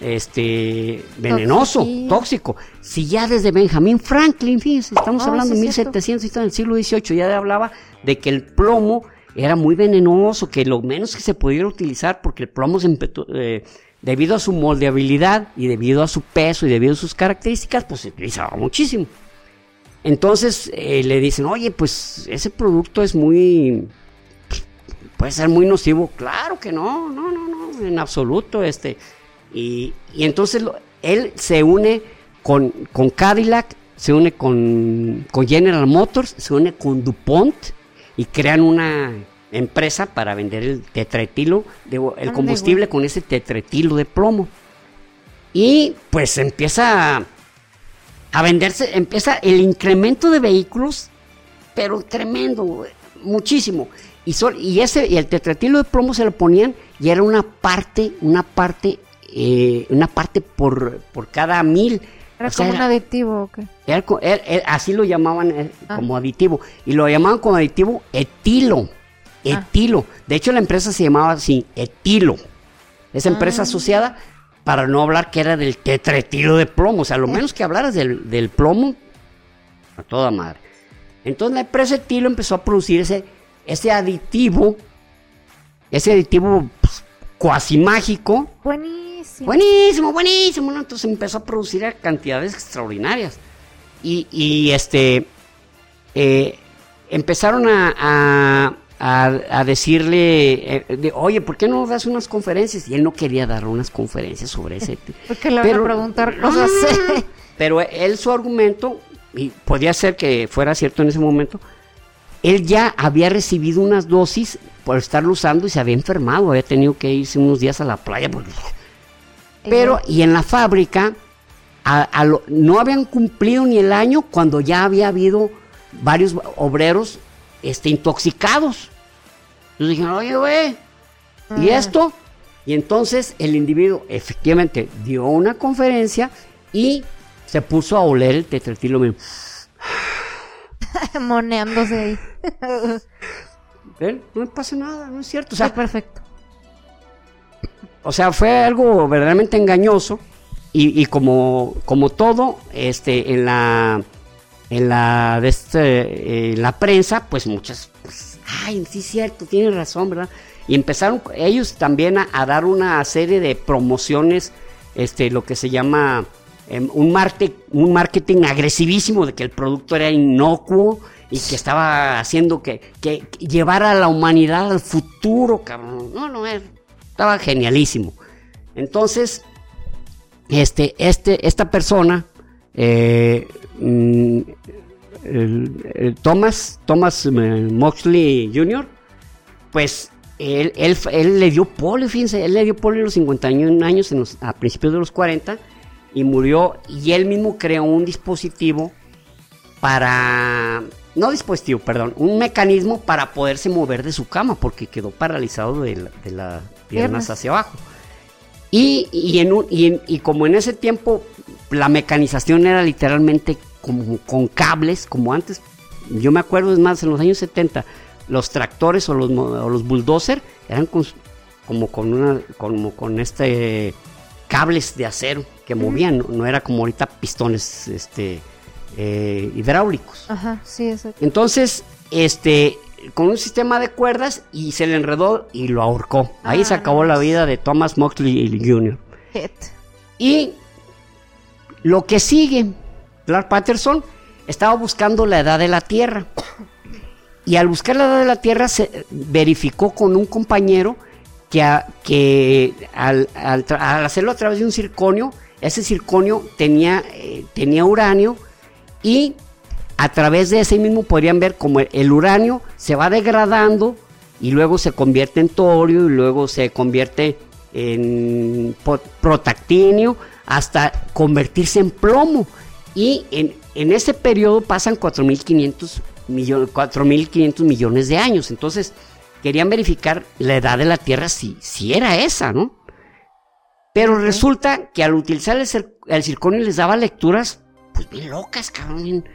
este, venenoso, tóxico. Si ya desde Benjamin Franklin, fíjense, estamos Oh, hablando sí, de cierto. 1700, está en el siglo XVIII, ya hablaba de que el plomo era muy venenoso, que lo menos que se pudiera utilizar, porque el plomo se empetu- eh, debido a su moldeabilidad y debido a su peso y debido a sus características, pues se utilizaba muchísimo. Entonces eh, le dicen, oye, pues ese producto es muy, puede ser muy nocivo. Claro que no, no, no, no, en absoluto. Este. Y, y entonces lo- él se une con, con Cadillac, se une con, con General Motors, se une con DuPont y crean una empresa para vender el tetretilo, de, el combustible con ese tetretilo de plomo. Y pues empieza a, venderse, empieza el incremento de vehículos, pero tremendo, muchísimo. Y, sol- y ese y el tetretilo de plomo se lo ponían y era una parte, una parte, eh, una parte por, por cada mil. Era O sea, como un aditivo, ¿o qué? era co- era- era- así lo llamaban eh, Ah. como aditivo. Y lo llamaban como aditivo etilo. Ah. Etilo. De hecho, la empresa se llamaba así, etilo. Esa empresa Ah. asociada, para no hablar que era del tetretilo de plomo. O sea, lo menos que hablaras del, del plomo, a toda madre. Entonces la empresa etilo empezó a producir ese, ese aditivo, ese aditivo pues, cuasi mágico, Buenísimo. Buenísimo, buenísimo. ¿no? Entonces empezó a producir a cantidades extraordinarias. Y, y, este eh, empezaron a, a, a- a decirle, eh, de, oye, ¿por qué no das unas conferencias? Y él no quería dar unas conferencias sobre ese tema. *laughs* Porque le van Pero- a preguntar cosas. *laughs* Pero él su argumento, y podía ser que fuera cierto en ese momento, él ya había recibido unas dosis por estarlo usando y se había enfermado, había tenido que irse unos días a la playa. porque- Pero, y en la fábrica, a- a lo- no habían cumplido ni el año cuando ya había habido varios obreros este, intoxicados. Entonces dijeron, oye, güey, ¿y esto? Y entonces el individuo efectivamente dio una conferencia y se puso a oler el tetretilo. me- *laughs* Moneándose ahí. ¿Ven? No me pasa nada, no es cierto. O sea, perfecto. o sea, fue algo verdaderamente engañoso y, y como, como todo, este, en la, en la, de este, eh, la prensa, pues muchas, ay, sí es cierto, tiene razón, ¿verdad? Y empezaron ellos también a, dar una serie de promociones, este, lo que se llama em, un, un marketing agresivísimo de que el producto era inocuo y que estaba haciendo que, que llevara a la humanidad al futuro, cabrón. No, no, era- estaba genialísimo. Entonces, este, este, esta persona, eh, mm, el- el Thomas, Thomas eh, Moxley Jr., pues él, él, él le dio polio, fíjense, él le dio polio a los 51 años, en los- a principios de los 40, y murió, y él mismo creó un dispositivo para, no dispositivo, perdón, un mecanismo para poderse mover de su cama, porque quedó paralizado de la, de la piernas, hacia abajo. Y, y, en un, y, y, como en ese tiempo la mecanización era literalmente como con cables, como antes, yo me acuerdo, es más, en los años 70, los tractores o los, o los bulldozer eran como con una, como con este cables de acero que movían, no, no, era como ahorita pistones este eh, hidráulicos. Ajá, sí, eso. Entonces, este, con un sistema de cuerdas y se le enredó y lo ahorcó. Ahí Ah, se acabó la vida de Thomas Moxley Jr. Hit. Y lo que sigue, Clark Patterson estaba buscando la edad de la Tierra. Y al buscar la edad de la Tierra se verificó con un compañero que, que al, hacerlo a través de un circonio, ese circonio tenía, eh, tenía uranio y a través de ese mismo podrían ver como el, el uranio se va degradando y luego se convierte en torio y luego se convierte en protactinio hasta convertirse en plomo. Y en, en ese periodo pasan 4.500 millones, 4.500 millones de años. Entonces querían verificar la edad de la Tierra si, si era esa, ¿no? Pero resulta que al utilizar el, el circonio les daba lecturas, pues bien locas, cabrón. bien-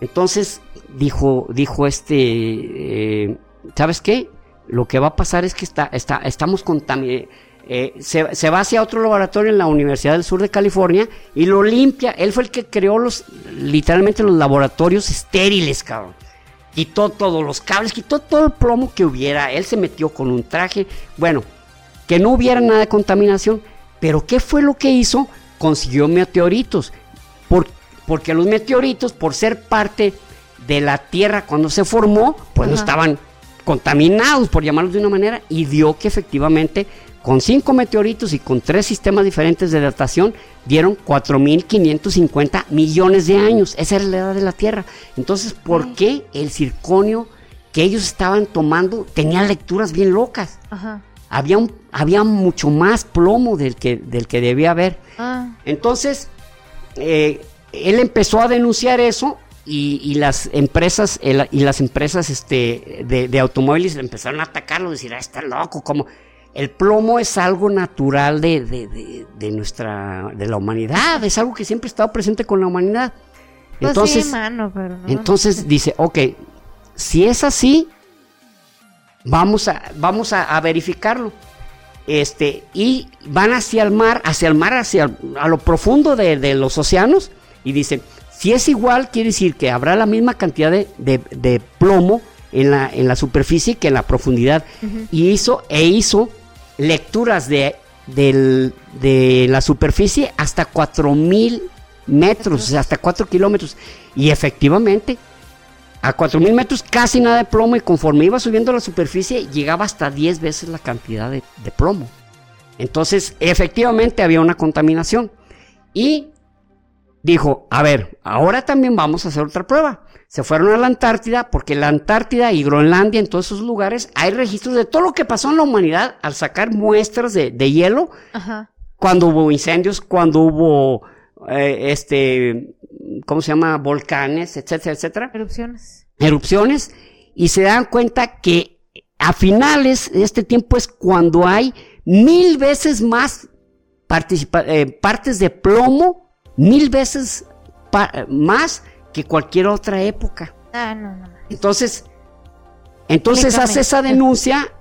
Entonces dijo, dijo este, eh, ¿sabes qué? Lo que va a pasar es que está, está, estamos contaminados. Se, se va hacia otro laboratorio en la Universidad del Sur de California y lo limpia. Él fue el que creó los, literalmente los laboratorios estériles, cabrón. Quitó todos los cables, quitó todo el plomo que hubiera. Él se metió con un traje. Bueno, que no hubiera nada de contaminación. Pero ¿qué fue lo que hizo? Consiguió meteoritos. Por- porque los meteoritos, por ser parte de la Tierra cuando se formó, pues no estaban contaminados, por llamarlos de una manera, y dio que efectivamente con cinco meteoritos y con tres sistemas diferentes de datación, dieron 4.550 millones de años. Esa era la edad de la Tierra. Entonces, ¿por qué el circonio que ellos estaban tomando tenía lecturas bien locas? Ajá. había, un- había mucho más plomo del que, del que debía haber. Ah, Entonces, eh, él empezó a denunciar eso y, y las empresas el- y las empresas este, de, de automóviles empezaron a atacarlo, decir, ah, está loco, como el plomo es algo natural de, de- de- de nuestra, de la humanidad, es algo que siempre ha estado presente con la humanidad. pues Entonces, sí, mano, pero no. entonces dice, ok, si es así, vamos a, vamos a, a verificarlo. Este, y van hacia el mar, hacia el mar, hacia a lo profundo de, de los océanos, y dicen, si es igual, quiere decir que habrá la misma cantidad de plomo en la, en la superficie que en la profundidad. Y hizo, e hizo lecturas de, del- de la superficie hasta 4000 metros, hasta 4 kilómetros. Y efectivamente, a 4000 metros casi nada de plomo y conforme iba subiendo la superficie llegaba hasta 10 veces la cantidad de, de plomo. Entonces, efectivamente había una contaminación. Y dijo, a ver, ahora también vamos a hacer otra prueba. Se fueron a la Antártida, porque la Antártida y Groenlandia, en todos esos lugares, hay registros de todo lo que pasó en la humanidad al sacar muestras de, de hielo Ajá. cuando hubo incendios, cuando hubo, eh, este, ¿cómo se llama? Volcanes, etcétera, etcétera Erupciones. erupciones y se dan cuenta que a finales de este tiempo es cuando hay mil veces más eh, partes de plomo, mil veces más que cualquier otra época. Ah, no, no. Entonces, entonces Explícame. hace esa denuncia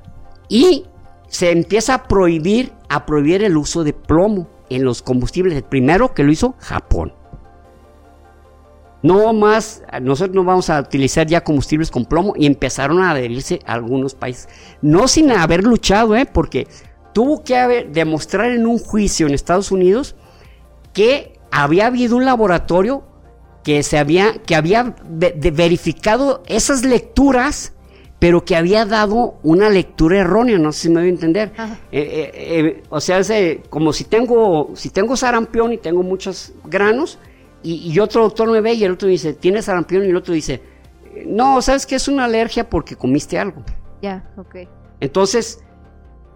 y se empieza a prohibir, a prohibir el uso de plomo en los combustibles. El primero que lo hizo Japón. No más, nosotros no vamos a utilizar ya combustibles con plomo y empezaron a adherirse a algunos países. No sin haber luchado, ¿eh? porque tuvo que haber, demostrar en un juicio en Estados Unidos que había habido un laboratorio que se había, que había de- verificado esas lecturas, pero que había dado una lectura errónea, no sé si me voy a entender. Eh, eh, eh, o sea, es como si tengo, si tengo sarampión y tengo muchos granos, y, y otro doctor me ve y el otro dice, ¿tienes sarampión? Y el otro dice, no, ¿sabes que es una alergia porque comiste algo? Ya, ok. Entonces,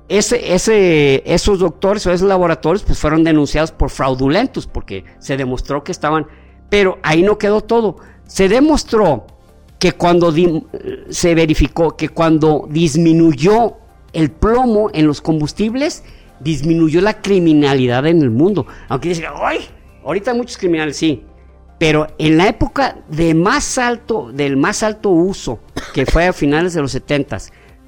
ese, ese, esos doctores o esos laboratorios pues fueron denunciados por fraudulentos porque se demostró que estaban, pero ahí no quedó todo. Se demostró que cuando se verificó que cuando disminuyó el plomo en los combustibles disminuyó la criminalidad en el mundo. Aunque dicen, ¡ay! Ahorita hay muchos criminales, sí. Pero en la época de más alto, del más alto uso, que fue a finales de los 70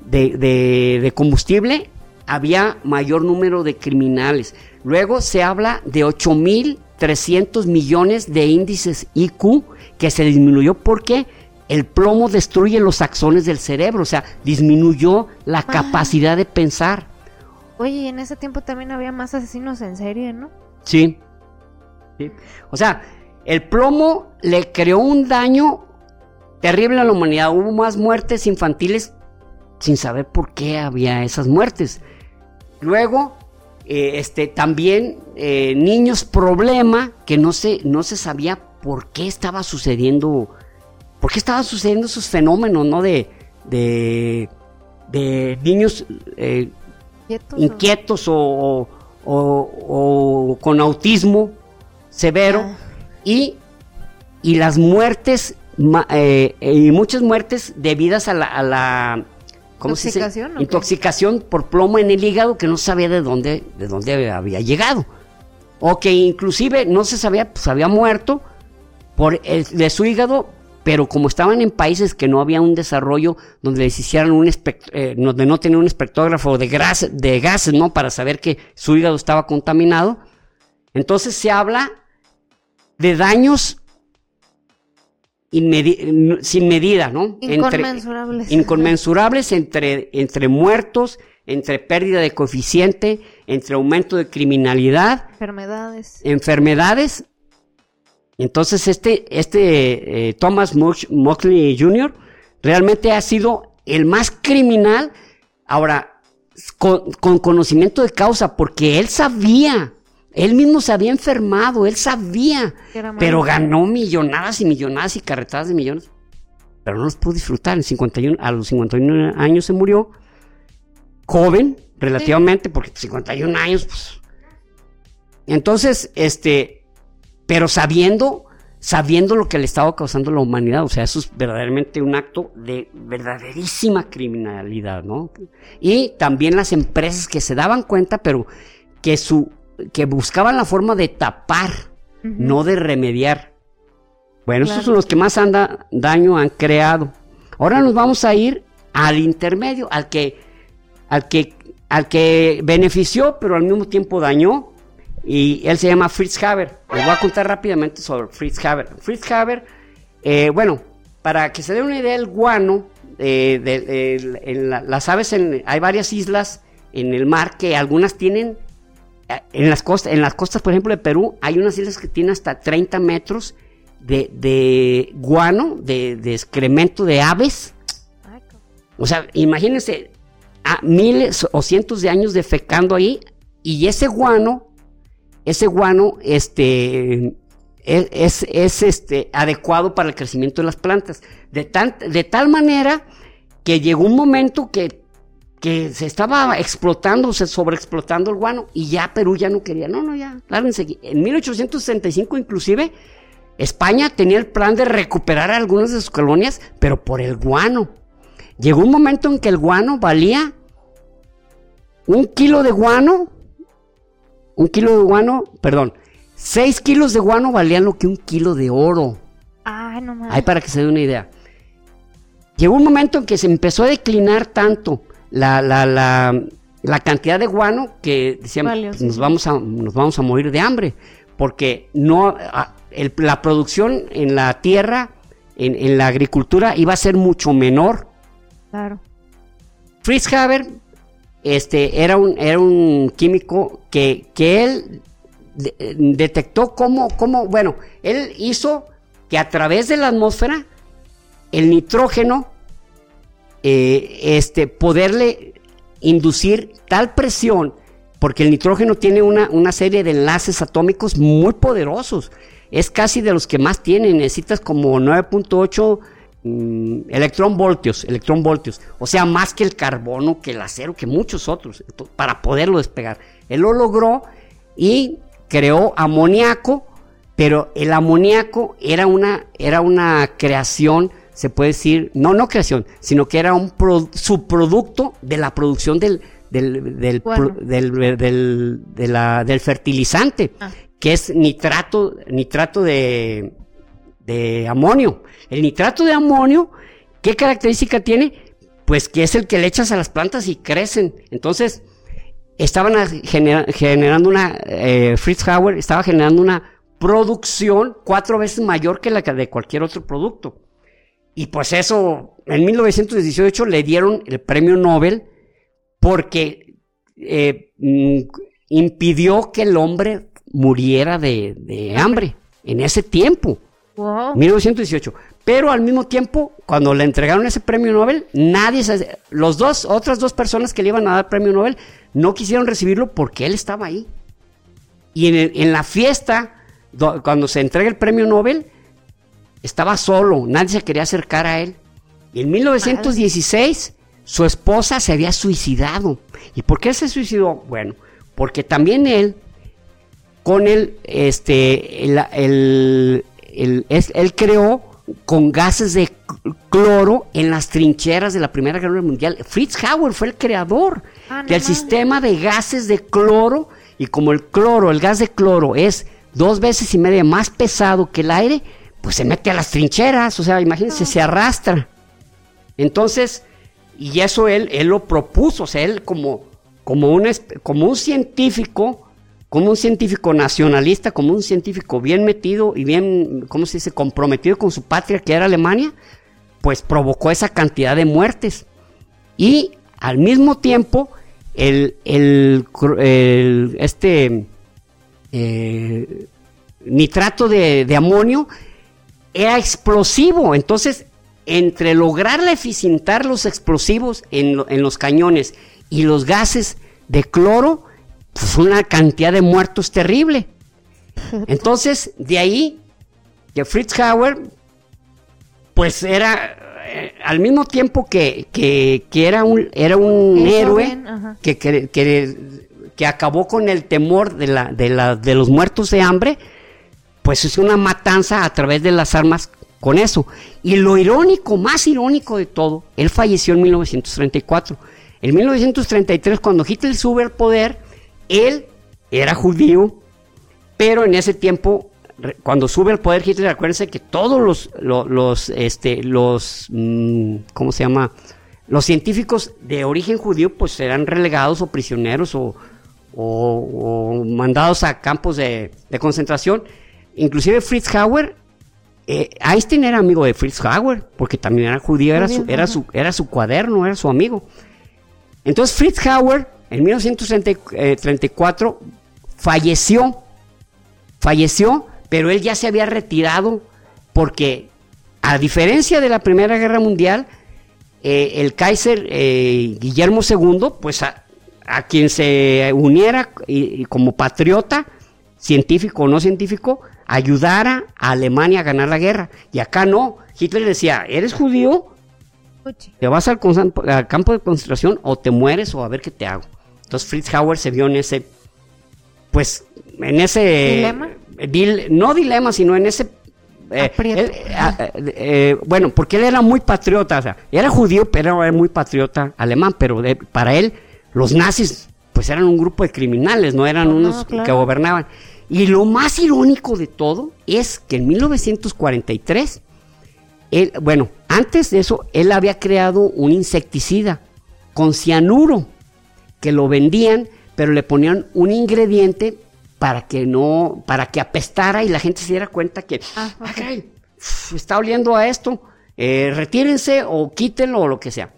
de, de, de combustible, había mayor número de criminales. Luego se habla de 8.300 millones de índices IQ que se disminuyó porque el plomo destruye los axones del cerebro, o sea, disminuyó la Ah. capacidad de pensar. Oye, y en ese tiempo también había más asesinos en serie, ¿no? Sí. Sí. O sea, el plomo le creó un daño terrible a la humanidad. Hubo más muertes infantiles sin saber por qué había esas muertes. Luego, eh, este, también eh, niños problema que no se, no se sabía por qué estaba sucediendo, por qué estaban sucediendo esos fenómenos, ¿no? De, de, de niños eh, inquietos o, o- o- o con autismo severo Ah. y, y las muertes ma- eh, y muchas muertes debidas a la, a la ¿cómo se dice? ¿Intoxicación por plomo en el hígado que no sabía de dónde de dónde había llegado o que inclusive no se sabía pues había muerto por el- de su hígado pero como estaban en países que no había un desarrollo donde les hicieran un eh, donde no tenían un espectrógrafo de, gras- de gases, ¿no? Para saber que su hígado estaba contaminado. Entonces se habla de daños inmedi- sin medida, ¿no? Entre- Inconmensurables. inconmensurables entre, entre muertos, entre pérdida de coeficiente, entre aumento de criminalidad, Enfermedades. enfermedades. Entonces este, este eh, Thomas Mox- Moxley Jr. realmente ha sido el más criminal, ahora, con, con conocimiento de causa, porque él sabía, él mismo se había enfermado, él sabía, pero ganó millonadas y millonadas y carretadas de millones, pero no los pudo disfrutar. En 51, a los 51 años se murió, joven, relativamente, porque 51 años, pues, entonces, este, pero sabiendo, sabiendo lo que le estaba causando a la humanidad, o sea, eso es verdaderamente un acto de verdaderísima criminalidad, ¿no? Y también las empresas que se daban cuenta, pero que su, que buscaban la forma de tapar, no de remediar. Bueno, Claro. estos son los que más anda- daño han creado. Ahora nos vamos a ir al intermedio, al que, al que, al que benefició, pero al mismo tiempo dañó. Y él se llama Fritz Haber. Les voy a contar rápidamente sobre Fritz Haber. Fritz Haber, eh, bueno, para que se dé una idea, el guano, eh, de- de- en la- las aves, en- hay varias islas en el mar que algunas tienen eh, en las costas, en las costas, por ejemplo, de Perú, hay unas islas que tienen hasta 30 metros de, guano, de, excremento de aves. O sea, imagínense miles o cientos de años defecando ahí y ese guano, ese guano, este, es, es- es, este, adecuado para el crecimiento de las plantas. De, tan- de tal manera que llegó un momento que, que se estaba explotando, se sobreexplotando el guano y ya Perú ya no quería. No, no, ya, lárguense aquí. En 1865 inclusive España tenía el plan de recuperar algunas de sus colonias, pero por el guano. Llegó un momento en que el guano valía un kilo de guano, un kilo de guano, perdón, seis kilos de guano valían lo que un kilo de oro. Ay, no mames. Ahí para que se dé una idea. Llegó un momento en que se empezó a declinar tanto la, la, la, la cantidad de guano que decían, Valioso. "Pues nos, vamos a, nos vamos a morir de hambre, porque no, a- el- la producción en la tierra, en, en la agricultura, iba a ser mucho menor. Claro. Fritz Haber este, era, un, era un químico que, que él de- detectó cómo, cómo, bueno, él hizo que a través de la atmósfera el nitrógeno, eh, este, poderle inducir tal presión, porque el nitrógeno tiene una, una serie de enlaces atómicos muy poderosos. Es casi de los que más tiene, necesitas como 9.8 mm, electronvoltios, electronvoltios, o sea, más que el carbono, que el acero, que muchos otros, para poderlo despegar. Él lo logró y creó amoníaco, pero el amoníaco era una, era una creación se puede decir, no, no creación, sino que era un subproducto de la producción del, del, del, del, del, fertilizante, ah. que es nitrato, nitrato de, de amonio. El nitrato de amonio, ¿qué característica tiene? Pues que es el que le echas a las plantas y crecen. Entonces, estaban generando una, eh, Fritz Hauer estaba generando una producción cuatro veces mayor que la de cualquier otro producto. Y pues eso, en 1918 le dieron el premio Nobel porque eh, mm, impidió que el hombre muriera de, hambre en ese tiempo. 1918. Pero al mismo tiempo, cuando le entregaron ese premio Nobel, nadie, los dos, otras dos personas que le iban a dar premio Nobel, no quisieron recibirlo porque él estaba ahí. Y en, en la fiesta, cuando se entrega el premio Nobel, estaba solo, nadie se quería acercar a él. Y en 1916, su esposa se había suicidado. ¿Y por qué se suicidó? Bueno, porque también él, con él, este, el, él creó con gases de cloro en las trincheras de la Primera Guerra Mundial. Fritz Hauer fue el creador ah, del sistema de gases de cloro y como el cloro, el gas de cloro es dos veces y media más pesado que el aire, pues se mete a las trincheras, o sea, imagínense, se arrastra. Entonces, y eso él, él lo propuso, o sea, él como, como, un, como un científico, como un científico nacionalista, como un científico bien metido y bien, ¿cómo se dice?, comprometido con su patria, que era Alemania, pues provocó esa cantidad de muertes. Y al mismo tiempo, el, este eh, nitrato de, amonio era explosivo. Entonces, entre lograr eficientar los explosivos en, en los cañones y los gases de cloro, pues una cantidad de muertos terrible. *laughs* Entonces, de ahí que Fritz Hauer, pues era eh, al mismo tiempo que, que, era un, era un héroe que, que, que, acabó con el temor de, la, de, la, de los muertos de hambre, pues es una matanza a través de las armas con eso. Y lo irónico, más irónico de todo, él falleció en 1934. En 1933, cuando Hitler sube al poder, él era judío, pero en ese tiempo, cuando sube al poder Hitler, acuérdense que todos los, los, este, los, mm, ¿cómo se llama? Los científicos de origen judío, pues eran relegados o prisioneros o, mandados a campos de, concentración. Inclusive Fritz Hauer, eh, Einstein era amigo de Fritz Hauer, porque también era judío, era su, era su, era su cuaderno, era su amigo. Entonces Fritz Hauer en 1934 falleció, falleció, pero él ya se había retirado porque a diferencia de la Primera Guerra Mundial, eh, el Kaiser eh, Guillermo II, pues a, quien se uniera y, como patriota, científico o no científico, ayudara a Alemania a ganar la guerra. Y acá no, Hitler decía, ¿eres judío? Te vas al campo de concentración o te mueres o a ver qué te hago. Entonces Fritz Hauer se vio en ese, pues, en ese... ¿Dilema? no dilema, sino en ese... Eh, eh, eh, bueno, porque él era muy patriota, o sea, era judío, pero era muy patriota alemán, pero para él los nazis pues eran un grupo de criminales, no eran unos que gobernaban. Y lo más irónico de todo es que en 1943, él, bueno, antes de eso, él había creado un insecticida con cianuro que lo vendían, pero le ponían un ingrediente para que no, para que apestara y la gente se diera cuenta que, ah, está oliendo a esto, eh, retírense o quítenlo o lo que sea.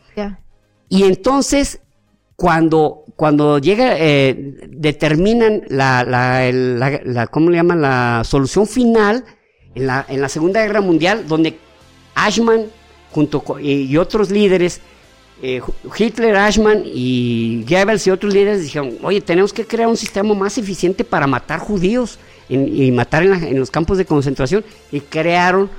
Y entonces, cuando, cuando llega, eh, determinan la, la, ¿cómo le llaman? La solución final en la, en la Segunda Guerra Mundial, donde Ashman junto y otros líderes eh, Hitler, Ashman y Goebbels y otros líderes dijeron, oye, tenemos que crear un sistema más eficiente para matar judíos y matar en, los campos de concentración y crearon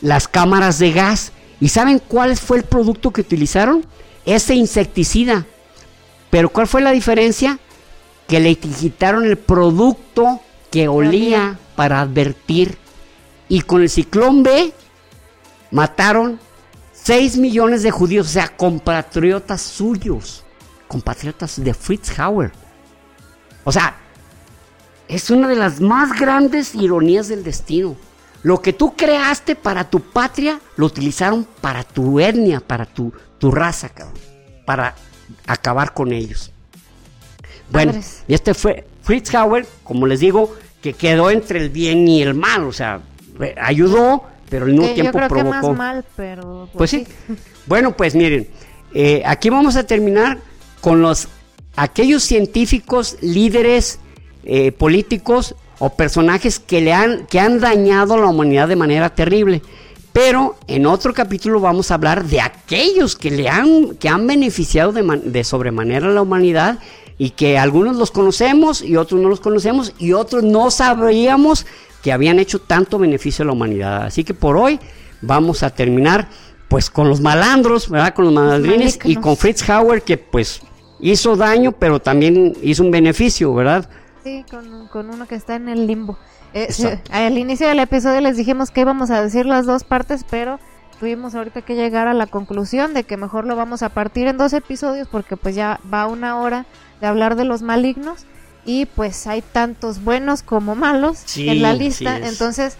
las cámaras de gas. ¿Y saben cuál fue el producto que utilizaron? Ese insecticida. Pero ¿cuál fue la diferencia? Que le quitaron el producto que olía para advertir. Y con el ciclón B mataron 6 millones de judíos, o sea, compatriotas suyos, compatriotas de Fritz Hauer. O sea, es una de las más grandes ironías del destino. Lo que tú creaste para tu patria, lo utilizaron para tu etnia, para tu, tu raza, cabrón. Para acabar con ellos. Bueno, y este fue Fritz Hauer, como les digo, que quedó entre el bien y el mal. O sea, eh, ayudó, pero al mismo tiempo yo creo provocó. Que más mal, pero. Pues, pues sí. *laughs* bueno, pues miren, eh, aquí vamos a terminar con los aquellos científicos, líderes eh, políticos o personajes que, le han, que han dañado a la humanidad de manera terrible. Pero en otro capítulo vamos a hablar de aquellos que le han, que han beneficiado de, de sobremanera a la humanidad y que algunos los conocemos y otros no los conocemos y otros no sabríamos que habían hecho tanto beneficio a la humanidad. Así que por hoy vamos a terminar pues con los malandros, ¿verdad? Con los malandrines y con Fritz Hauer que pues hizo daño pero también hizo un beneficio, ¿verdad? Sí, con, uno que está en el limbo. Eh, al inicio del episodio les dijimos que íbamos a decir las dos partes, pero tuvimos ahorita que llegar a la conclusión de que mejor lo vamos a partir en dos episodios porque pues ya va una hora de hablar de los malignos y pues hay tantos buenos como malos en la lista, entonces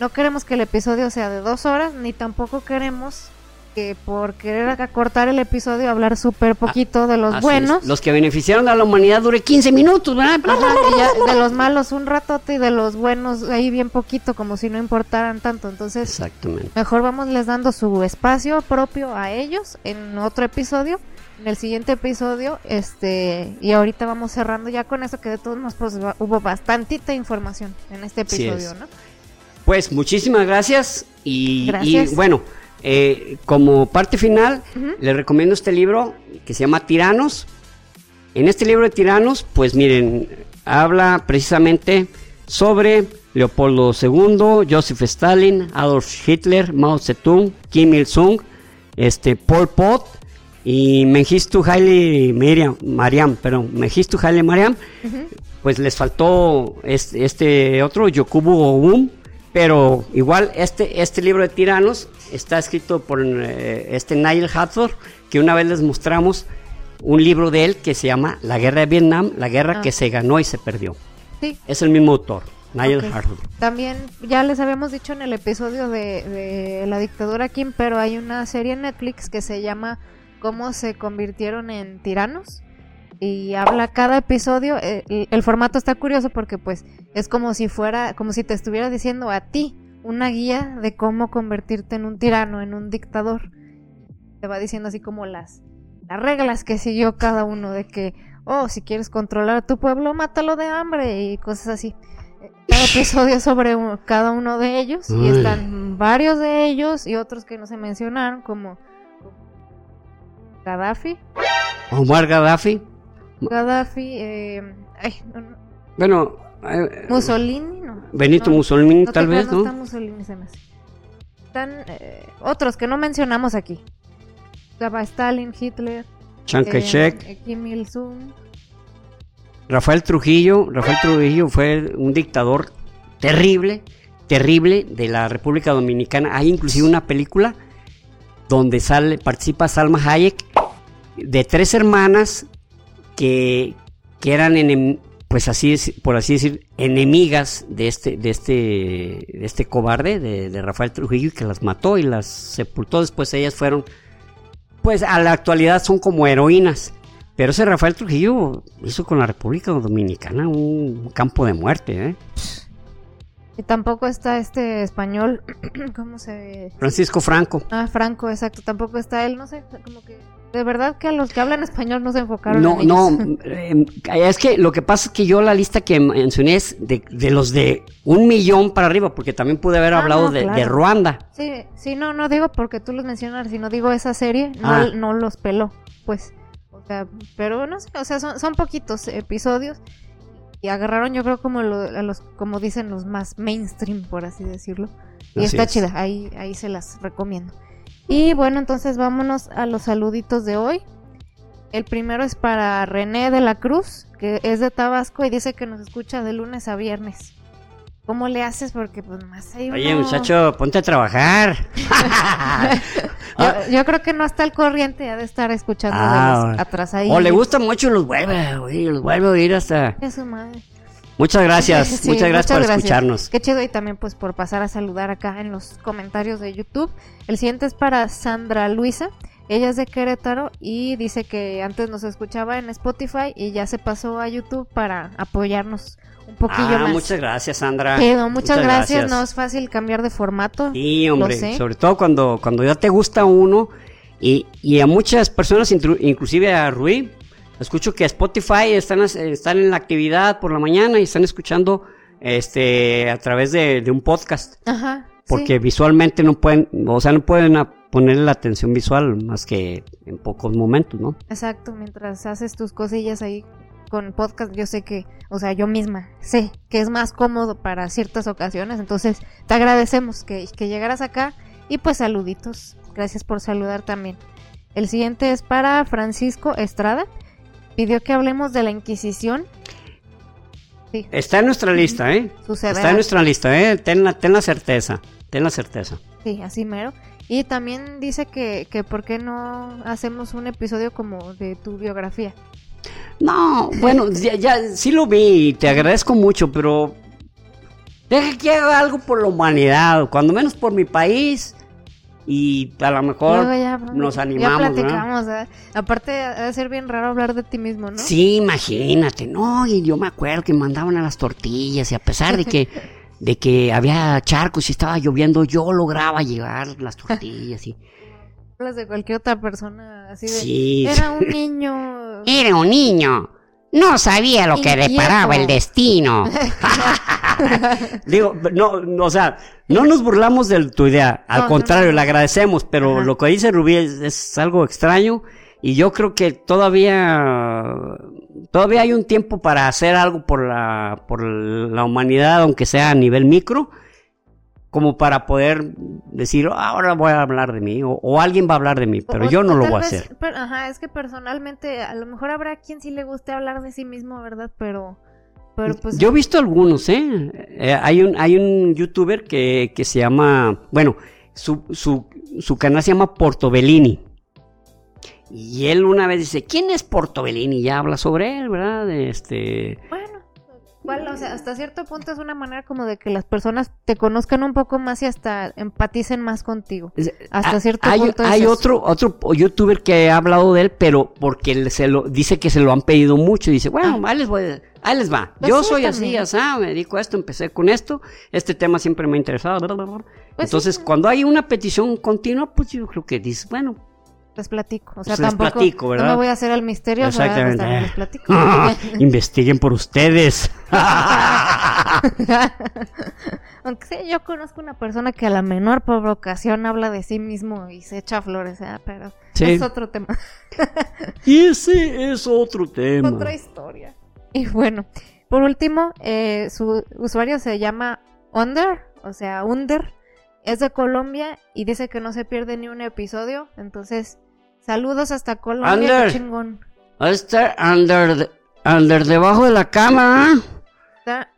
no queremos que el episodio sea de dos horas ni tampoco queremos que por querer acortar el episodio hablar súper ah, poquito de los buenos. Los que beneficiaron a la humanidad dure 15 minutos, ¿verdad? de los malos un ratote y de los buenos ahí bien poquito, como si no importaran tanto. Entonces, Exactamente. mejor vamos les dando su espacio propio a ellos en otro episodio. En el siguiente episodio, este, y ahorita vamos cerrando ya con eso, que de todos modos pues, hubo bastantita información en este episodio, ¿no? Pues muchísimas gracias y, gracias. y bueno, eh, como parte final, les recomiendo este libro que se llama Tiranos. En este libro de Tiranos, pues miren, habla precisamente sobre Leopoldo II, Joseph Stalin, Adolf Hitler, Mao Zedong, Kim Il-sung, este, Pol Pot y Mengistu Haile Mariam, Mariam perdón, Mengistu Haile Mariam, pues les faltó este, este otro, Yokubu Obum, pero igual este, este libro de tiranos está escrito por eh, este Nigel Hathor, que una vez les mostramos un libro de él que se llama La Guerra de Vietnam, la guerra que ah. se ganó y se perdió. Sí. Es el mismo autor, Nigel Hathor. También ya les habíamos dicho en el episodio de, de la dictadura Kim, pero hay una serie en Netflix que se llama Cómo se convirtieron en tiranos y habla cada episodio. Eh, el, formato está curioso porque pues es como si fuera, como si te estuviera diciendo a ti una guía de cómo convertirte en un tirano, en un dictador. Te va diciendo así como las, las reglas que siguió cada uno de que, oh, si quieres controlar a tu pueblo, mátalo de hambre y cosas así. Cada episodio sobre cada uno de ellos y están varios de ellos y otros que no se mencionaron como Gaddafi. Omar Gaddafi. Gaddafi, eh, bueno, eh, Mussolini, no. Benito Mussolini, tal vez, ¿no? Está Mussolini, se me hace. Están eh, otros que no mencionamos aquí. Estaba Stalin, Hitler, Chiang Kai-shek, Kim Il-sung. Rafael Trujillo, Rafael Trujillo fue un dictador terrible, terrible de la República Dominicana. Hay inclusive una película donde sale, participa Salma Hayek de tres hermanas que, que eran, pues así, por así decir, enemigas de este, de este, de este cobarde, de, Rafael Trujillo, y que las mató y las sepultó. Después ellas fueron, pues a la actualidad son como heroínas. Pero ese Rafael Trujillo hizo con la República Dominicana un campo de muerte, ¿eh? Y tampoco está este español, *clears throat* ¿cómo se...? Francisco Franco. Ah, Franco, exacto. Tampoco está él, no sé, como que de verdad que a los que hablan español no se enfocaron no, en No, no, em, es que lo que pasa es que yo la lista que mencioné es de, los de un millón para arriba, porque también pude haber ah, hablado de, Ruanda. Sí, sí, no, no digo porque tú los mencionas, sino digo esa serie, no, ah. no los peló, pues. O sea, pero no sé, o sea, son, son poquitos episodios y agarraron yo creo como a los, como dicen los más mainstream, por así decirlo. Y está chida, ahí, ahí se las recomiendo. Y bueno, entonces vámonos a los saluditos de hoy. El primero es para René de la Cruz, que es de Tabasco y dice que nos escucha de lunes a viernes. ¿Cómo le haces? Porque pues más hay Oye, uno- muchacho, ponte a trabajar. *laughs* Yo, yo creo que no está al corriente, ha de estar escuchando de Ah, los atrasadillos. o le gusta mucho, los vuelve a oír, los vuelve a oír hasta... Es su madre. Muchas gracias, *laughs* Sí, muchas gracias por gracias. escucharnos. Qué chido y también pues por pasar a saludar acá en los comentarios de YouTube. El siguiente es para Sandra Luisa. Ella es de Querétaro y dice que antes nos escuchaba en Spotify y ya se pasó a YouTube para apoyarnos un poquillo Ah, más. muchas gracias, Sandra. Pero muchas, gracias. no es fácil cambiar de formato. Sí, hombre, sobre todo cuando, cuando ya te gusta uno y, y a muchas personas, inclusive a Rui, escucho que Spotify están, están en la actividad por la mañana y están escuchando este a través de, de un podcast, Ajá. sí. porque visualmente no pueden, o sea, no pueden ponerle la atención visual más que en pocos momentos, ¿no? Exacto, mientras haces tus cosillas ahí con podcast, yo sé que, o sea, yo misma sé que es más cómodo para ciertas ocasiones, entonces te agradecemos que, que llegaras acá y pues saluditos, gracias por saludar también. El siguiente es para Francisco Estrada, pidió que hablemos de la Inquisición. Sí, Está en nuestra lista, ¿eh? sucederá. Está en nuestra lista, ¿eh? Ten la, ten la certeza, ten la certeza. Sí, así mero. Y también dice que, que por qué no hacemos un episodio como de tu biografía. No, bueno, *laughs* ya, ya sí lo vi y te agradezco mucho, pero deja que haga algo por la humanidad, cuando menos por mi país y a lo mejor ya, nos ya animamos, ¿verdad? platicamos, ¿verdad? Aparte, ha de ser bien raro hablar de ti mismo, ¿no? Sí, imagínate, no, y yo me acuerdo que mandaban a las tortillas y a pesar de que *laughs* de que había charcos y estaba lloviendo, yo lograba llevar las tortillas y *laughs* Hablas de cualquier otra persona así de... sí. Era un niño... *laughs* Era un niño. No sabía lo que Inquieto. deparaba el destino. *laughs* Digo, no, no, o sea, no nos burlamos de tu idea. Al No, contrario, no. le agradecemos, pero Ajá. lo que dice Rubí es, es algo extraño. Y yo creo que todavía, todavía hay un tiempo para hacer algo por la, por la humanidad, aunque sea a nivel micro, como para poder decir, "Ah, ahora voy a hablar de mí, o, o alguien va a hablar de mí, pero o- yo no lo voy a vez- hacer. pero, ajá, es que personalmente, a lo mejor habrá quien sí le guste hablar de sí mismo, ¿verdad? Pero... Pero pues... Yo he visto algunos, ¿eh? Eh, hay, un, hay un youtuber que, que se llama, bueno, su, su, su canal se llama Portobellini. Y él una vez dice, ¿quién es Portobellini? Y ya habla sobre él, ¿verdad? Este, Bueno, o sea, hasta cierto punto es una manera como de que las personas te conozcan un poco más y hasta empaticen más contigo. Hasta Ah, cierto hay, punto es hay eso. otro otro youtuber que ha hablado de él, pero porque él se lo dice que se lo han pedido mucho y dice, bueno, ahí les voy, ahí les va. Ah. Pues Yo sí, soy así, así, me dedico a esto, empecé con esto, este tema siempre me ha interesado. bla, bla, bla. Pues Entonces, sí. cuando hay una petición continua, pues yo creo que dices, bueno, Les platico. O sea, Pues les tampoco platico, ¿verdad? no me voy a hacer el misterio, Exactamente. ¿verdad? Hasta les platico. *laughs* investiguen por ustedes. *laughs* Aunque sí, yo conozco una persona que a la menor provocación habla de sí mismo y se echa flores, ¿eh? pero Sí. es otro tema, *laughs* y ese es otro tema. otra historia. Y bueno, por último, eh, su usuario se llama Under, o sea, Under, es de Colombia y dice que no se pierde ni un episodio, entonces saludos hasta Colombia, Under. qué chingón. Estar under, under debajo de la cama. Está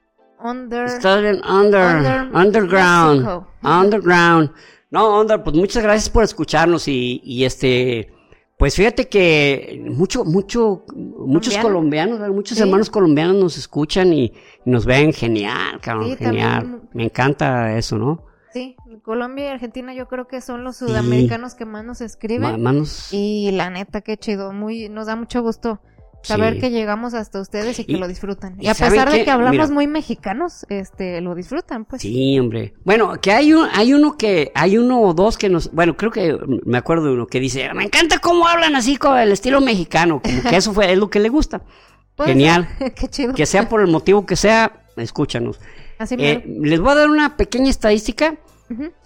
Under. Está en under, Under underground. Mexico. Underground. No, under, pues muchas gracias por escucharnos y, y este, pues fíjate que mucho, mucho, muchos Colombiano. colombianos, muchos Sí. hermanos colombianos nos escuchan y, y nos ven genial, cabrón, Sí, genial. también- Me encanta eso, ¿no? Sí, Colombia y Argentina yo creo que son los sudamericanos que más nos escriben. Ma- manos. Y la neta, qué chido. Muy, nos da mucho gusto saber Sí. que llegamos hasta ustedes y que Y- lo disfrutan. Y, a ¿saben pesar de que hablamos Mira. muy mexicanos, este, lo disfrutan, pues. Sí, hombre. Bueno, que hay un, hay uno que, hay uno o dos que nos, bueno, creo que me acuerdo de uno que dice, me encanta cómo hablan así con el estilo mexicano, como que eso fue, es lo que le gusta. *laughs* Puede Genial. *laughs* qué chido. Que sea por el motivo que sea, escúchanos. Así Eh, les voy a dar una pequeña estadística.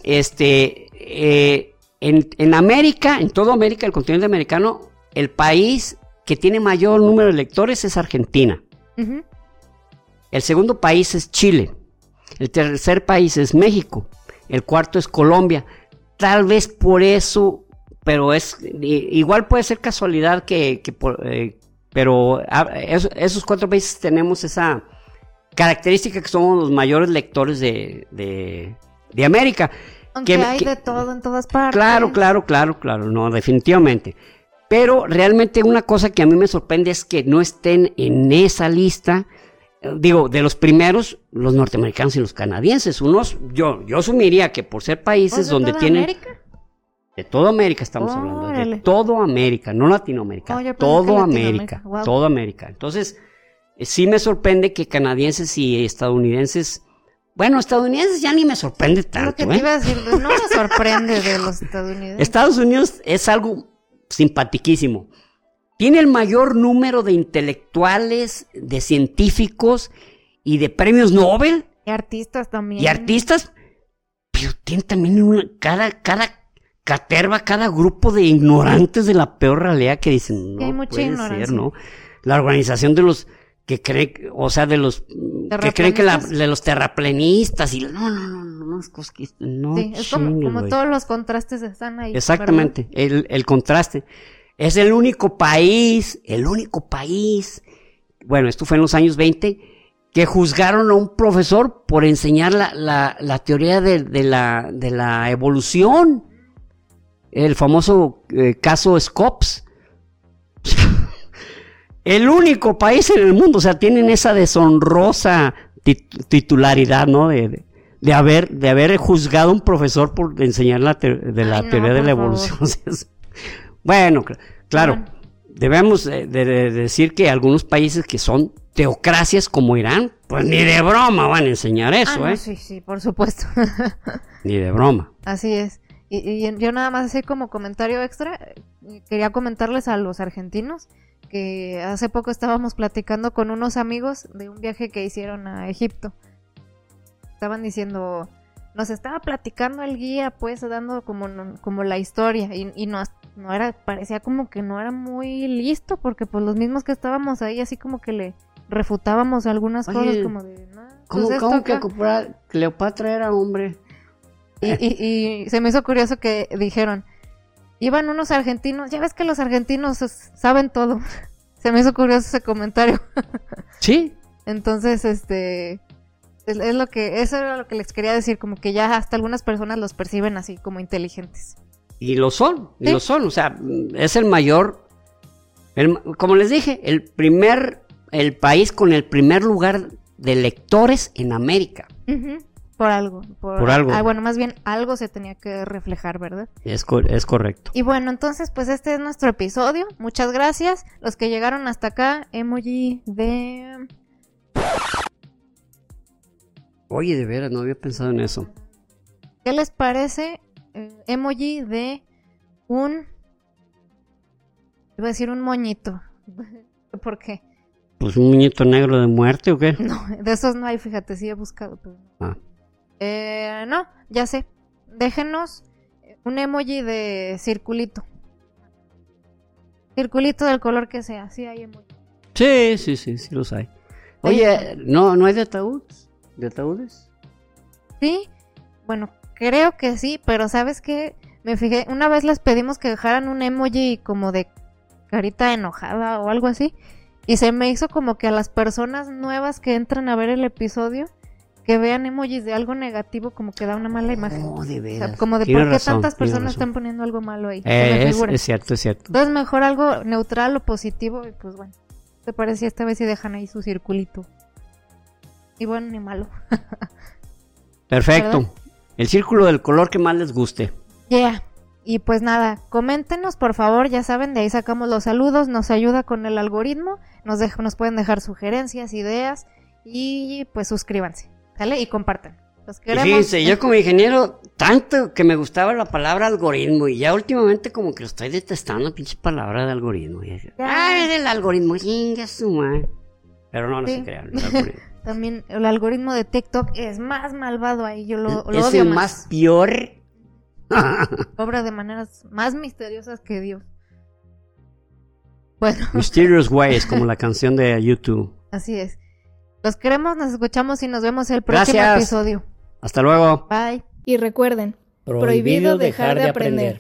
Este, eh, en, en América, en toda América, el continente americano, el país que tiene mayor número de lectores es Argentina. El segundo país es Chile. El tercer país es México. El cuarto es Colombia. Tal vez por eso, pero es igual puede ser casualidad que, que por- eh, pero eso- esos cuatro países tenemos esa característica que somos los mayores lectores de, de, de América. Aunque Que- hay que- de todo en todas partes. Claro, claro, claro, claro, no, definitivamente. Pero realmente una cosa que a mí me sorprende es que no estén en esa lista, eh, digo, de los primeros, los norteamericanos y los canadienses. Unos, yo, yo asumiría que por ser países ¿Pues de donde toda tienen... América? De toda América estamos hablando, de todo América, no Latinoamérica, Oh, todo América, wow. todo América. Entonces, eh, sí me sorprende que canadienses y estadounidenses, bueno, estadounidenses ya ni me sorprende Lo tanto, que te ¿eh? iba a decir, no me sorprende de los estadounidenses. Estados Unidos es algo simpatiquísimo. Tiene el mayor número de intelectuales, de científicos y de premios Nobel Y artistas también. y artistas, pero tiene también una, cada, cada caterva, cada grupo de ignorantes de la peor realidad que dicen, no hay mucha puede ignorancia. ser, ¿no? La organización de los que creen, o sea, de los que creen que la, de los terraplenistas y no, no, no, no, no, no Sí, es como, chingues, como todos los contrastes están ahí. Exactamente, el, el contraste. Es el único país, el único país, bueno, esto fue en los años 20, que juzgaron a un profesor por enseñar la, la, la teoría de, de la, de la evolución. El famoso eh, caso Scopes. El único país en el mundo, o sea, tienen esa deshonrosa tit- titularidad, ¿no? De, de- de haber, de haber juzgado a un profesor por enseñar la, de la Ay, no, teoría de la evolución. *laughs* Bueno, cl- claro, Bueno. debemos eh, de, de decir que algunos países que son teocracias como Irán, pues ni de broma van a enseñar Ah, eso, no, ¿eh? sí, sí, por supuesto. *laughs* Ni de broma. Así es. Y, y yo nada más así como comentario extra, eh, quería comentarles a los argentinos que hace poco estábamos platicando con unos amigos de un viaje que hicieron a Egipto. Estaban diciendo, nos estaba platicando el guía, pues dando como, como la historia y, y no, no era, parecía como que no era muy listo porque pues los mismos que estábamos ahí así como que le refutábamos algunas Oye, cosas como de, no, ¿Cómo, pues esto cómo que acá". Cleopatra- Cleopatra era hombre? Y, y- y se me hizo curioso que dijeron, iban unos argentinos, ya ves que los argentinos saben todo. *laughs* se me hizo curioso ese comentario. *laughs* Sí, Entonces, este, es, es lo que, eso era lo que les quería decir, como que ya hasta algunas personas los perciben así como inteligentes. y lo son, y lo son, o sea, es el mayor, el como les dije, el primer, el país con el primer lugar de lectores en América. Ujú, Por algo. Por, Por algo. Ah, bueno, más bien algo se tenía que reflejar, ¿verdad? Es, co- es correcto. Y bueno, entonces, pues este es nuestro episodio. Muchas gracias. Los que llegaron hasta acá, emoji de... Oye, de veras, no había pensado en eso. ¿Qué les parece eh, emoji de un... Iba a decir un moñito. *laughs* ¿Por qué? Pues un muñeco negro de muerte o qué? No, de esos no hay, fíjate, sí he buscado. Pero... Ah. Eh, no, ya sé. Déjenos un emoji de circulito. Circulito del color que sea, sí hay emoji. Sí, sí, sí, sí los hay. Oye, ¿no, no hay de ataúdes? ¿De ataúdes? Sí, bueno, creo que sí, pero ¿sabes qué? Me fijé, una vez les pedimos que dejaran un emoji como de carita enojada o algo así, y se me hizo como que a las personas nuevas que entran a ver el episodio, que vean emojis de algo negativo, como que da una mala imagen. Oh, de O veras. sea, como de por qué razón, tantas personas razón. están poniendo algo malo ahí. Eh, es, cierto, es cierto. Entonces mejor algo neutral o positivo y pues bueno, ¿te parece esta vez si dejan ahí su circulito? Y bueno, ni malo. *laughs* Perfecto. ¿Verdad? El círculo del color que más les guste. Yeah. Y pues nada, coméntenos por favor, ya saben, de ahí sacamos los saludos, nos ayuda con el algoritmo, nos, nos pueden dejar sugerencias, ideas y pues suscríbanse, ¿sale? Y compartan. Los Y queremos. fíjense, yo como ingeniero, tanto que me gustaba la palabra algoritmo y ya últimamente como que lo estoy detestando, pinche palabra de algoritmo. Ah, es el algoritmo. Pero no, no Sí. se crean, el algoritmo. *laughs* También el algoritmo de TikTok es más malvado ahí, yo lo, lo es odio el más. más peor. *laughs* Obra de maneras más misteriosas que Dios. Bueno, Mysterious Ways, como la canción de YouTube. *laughs* así es. Los queremos, nos escuchamos y nos vemos el próximo Gracias. episodio. Hasta luego. Bye. Y recuerden, prohibido dejar de aprender.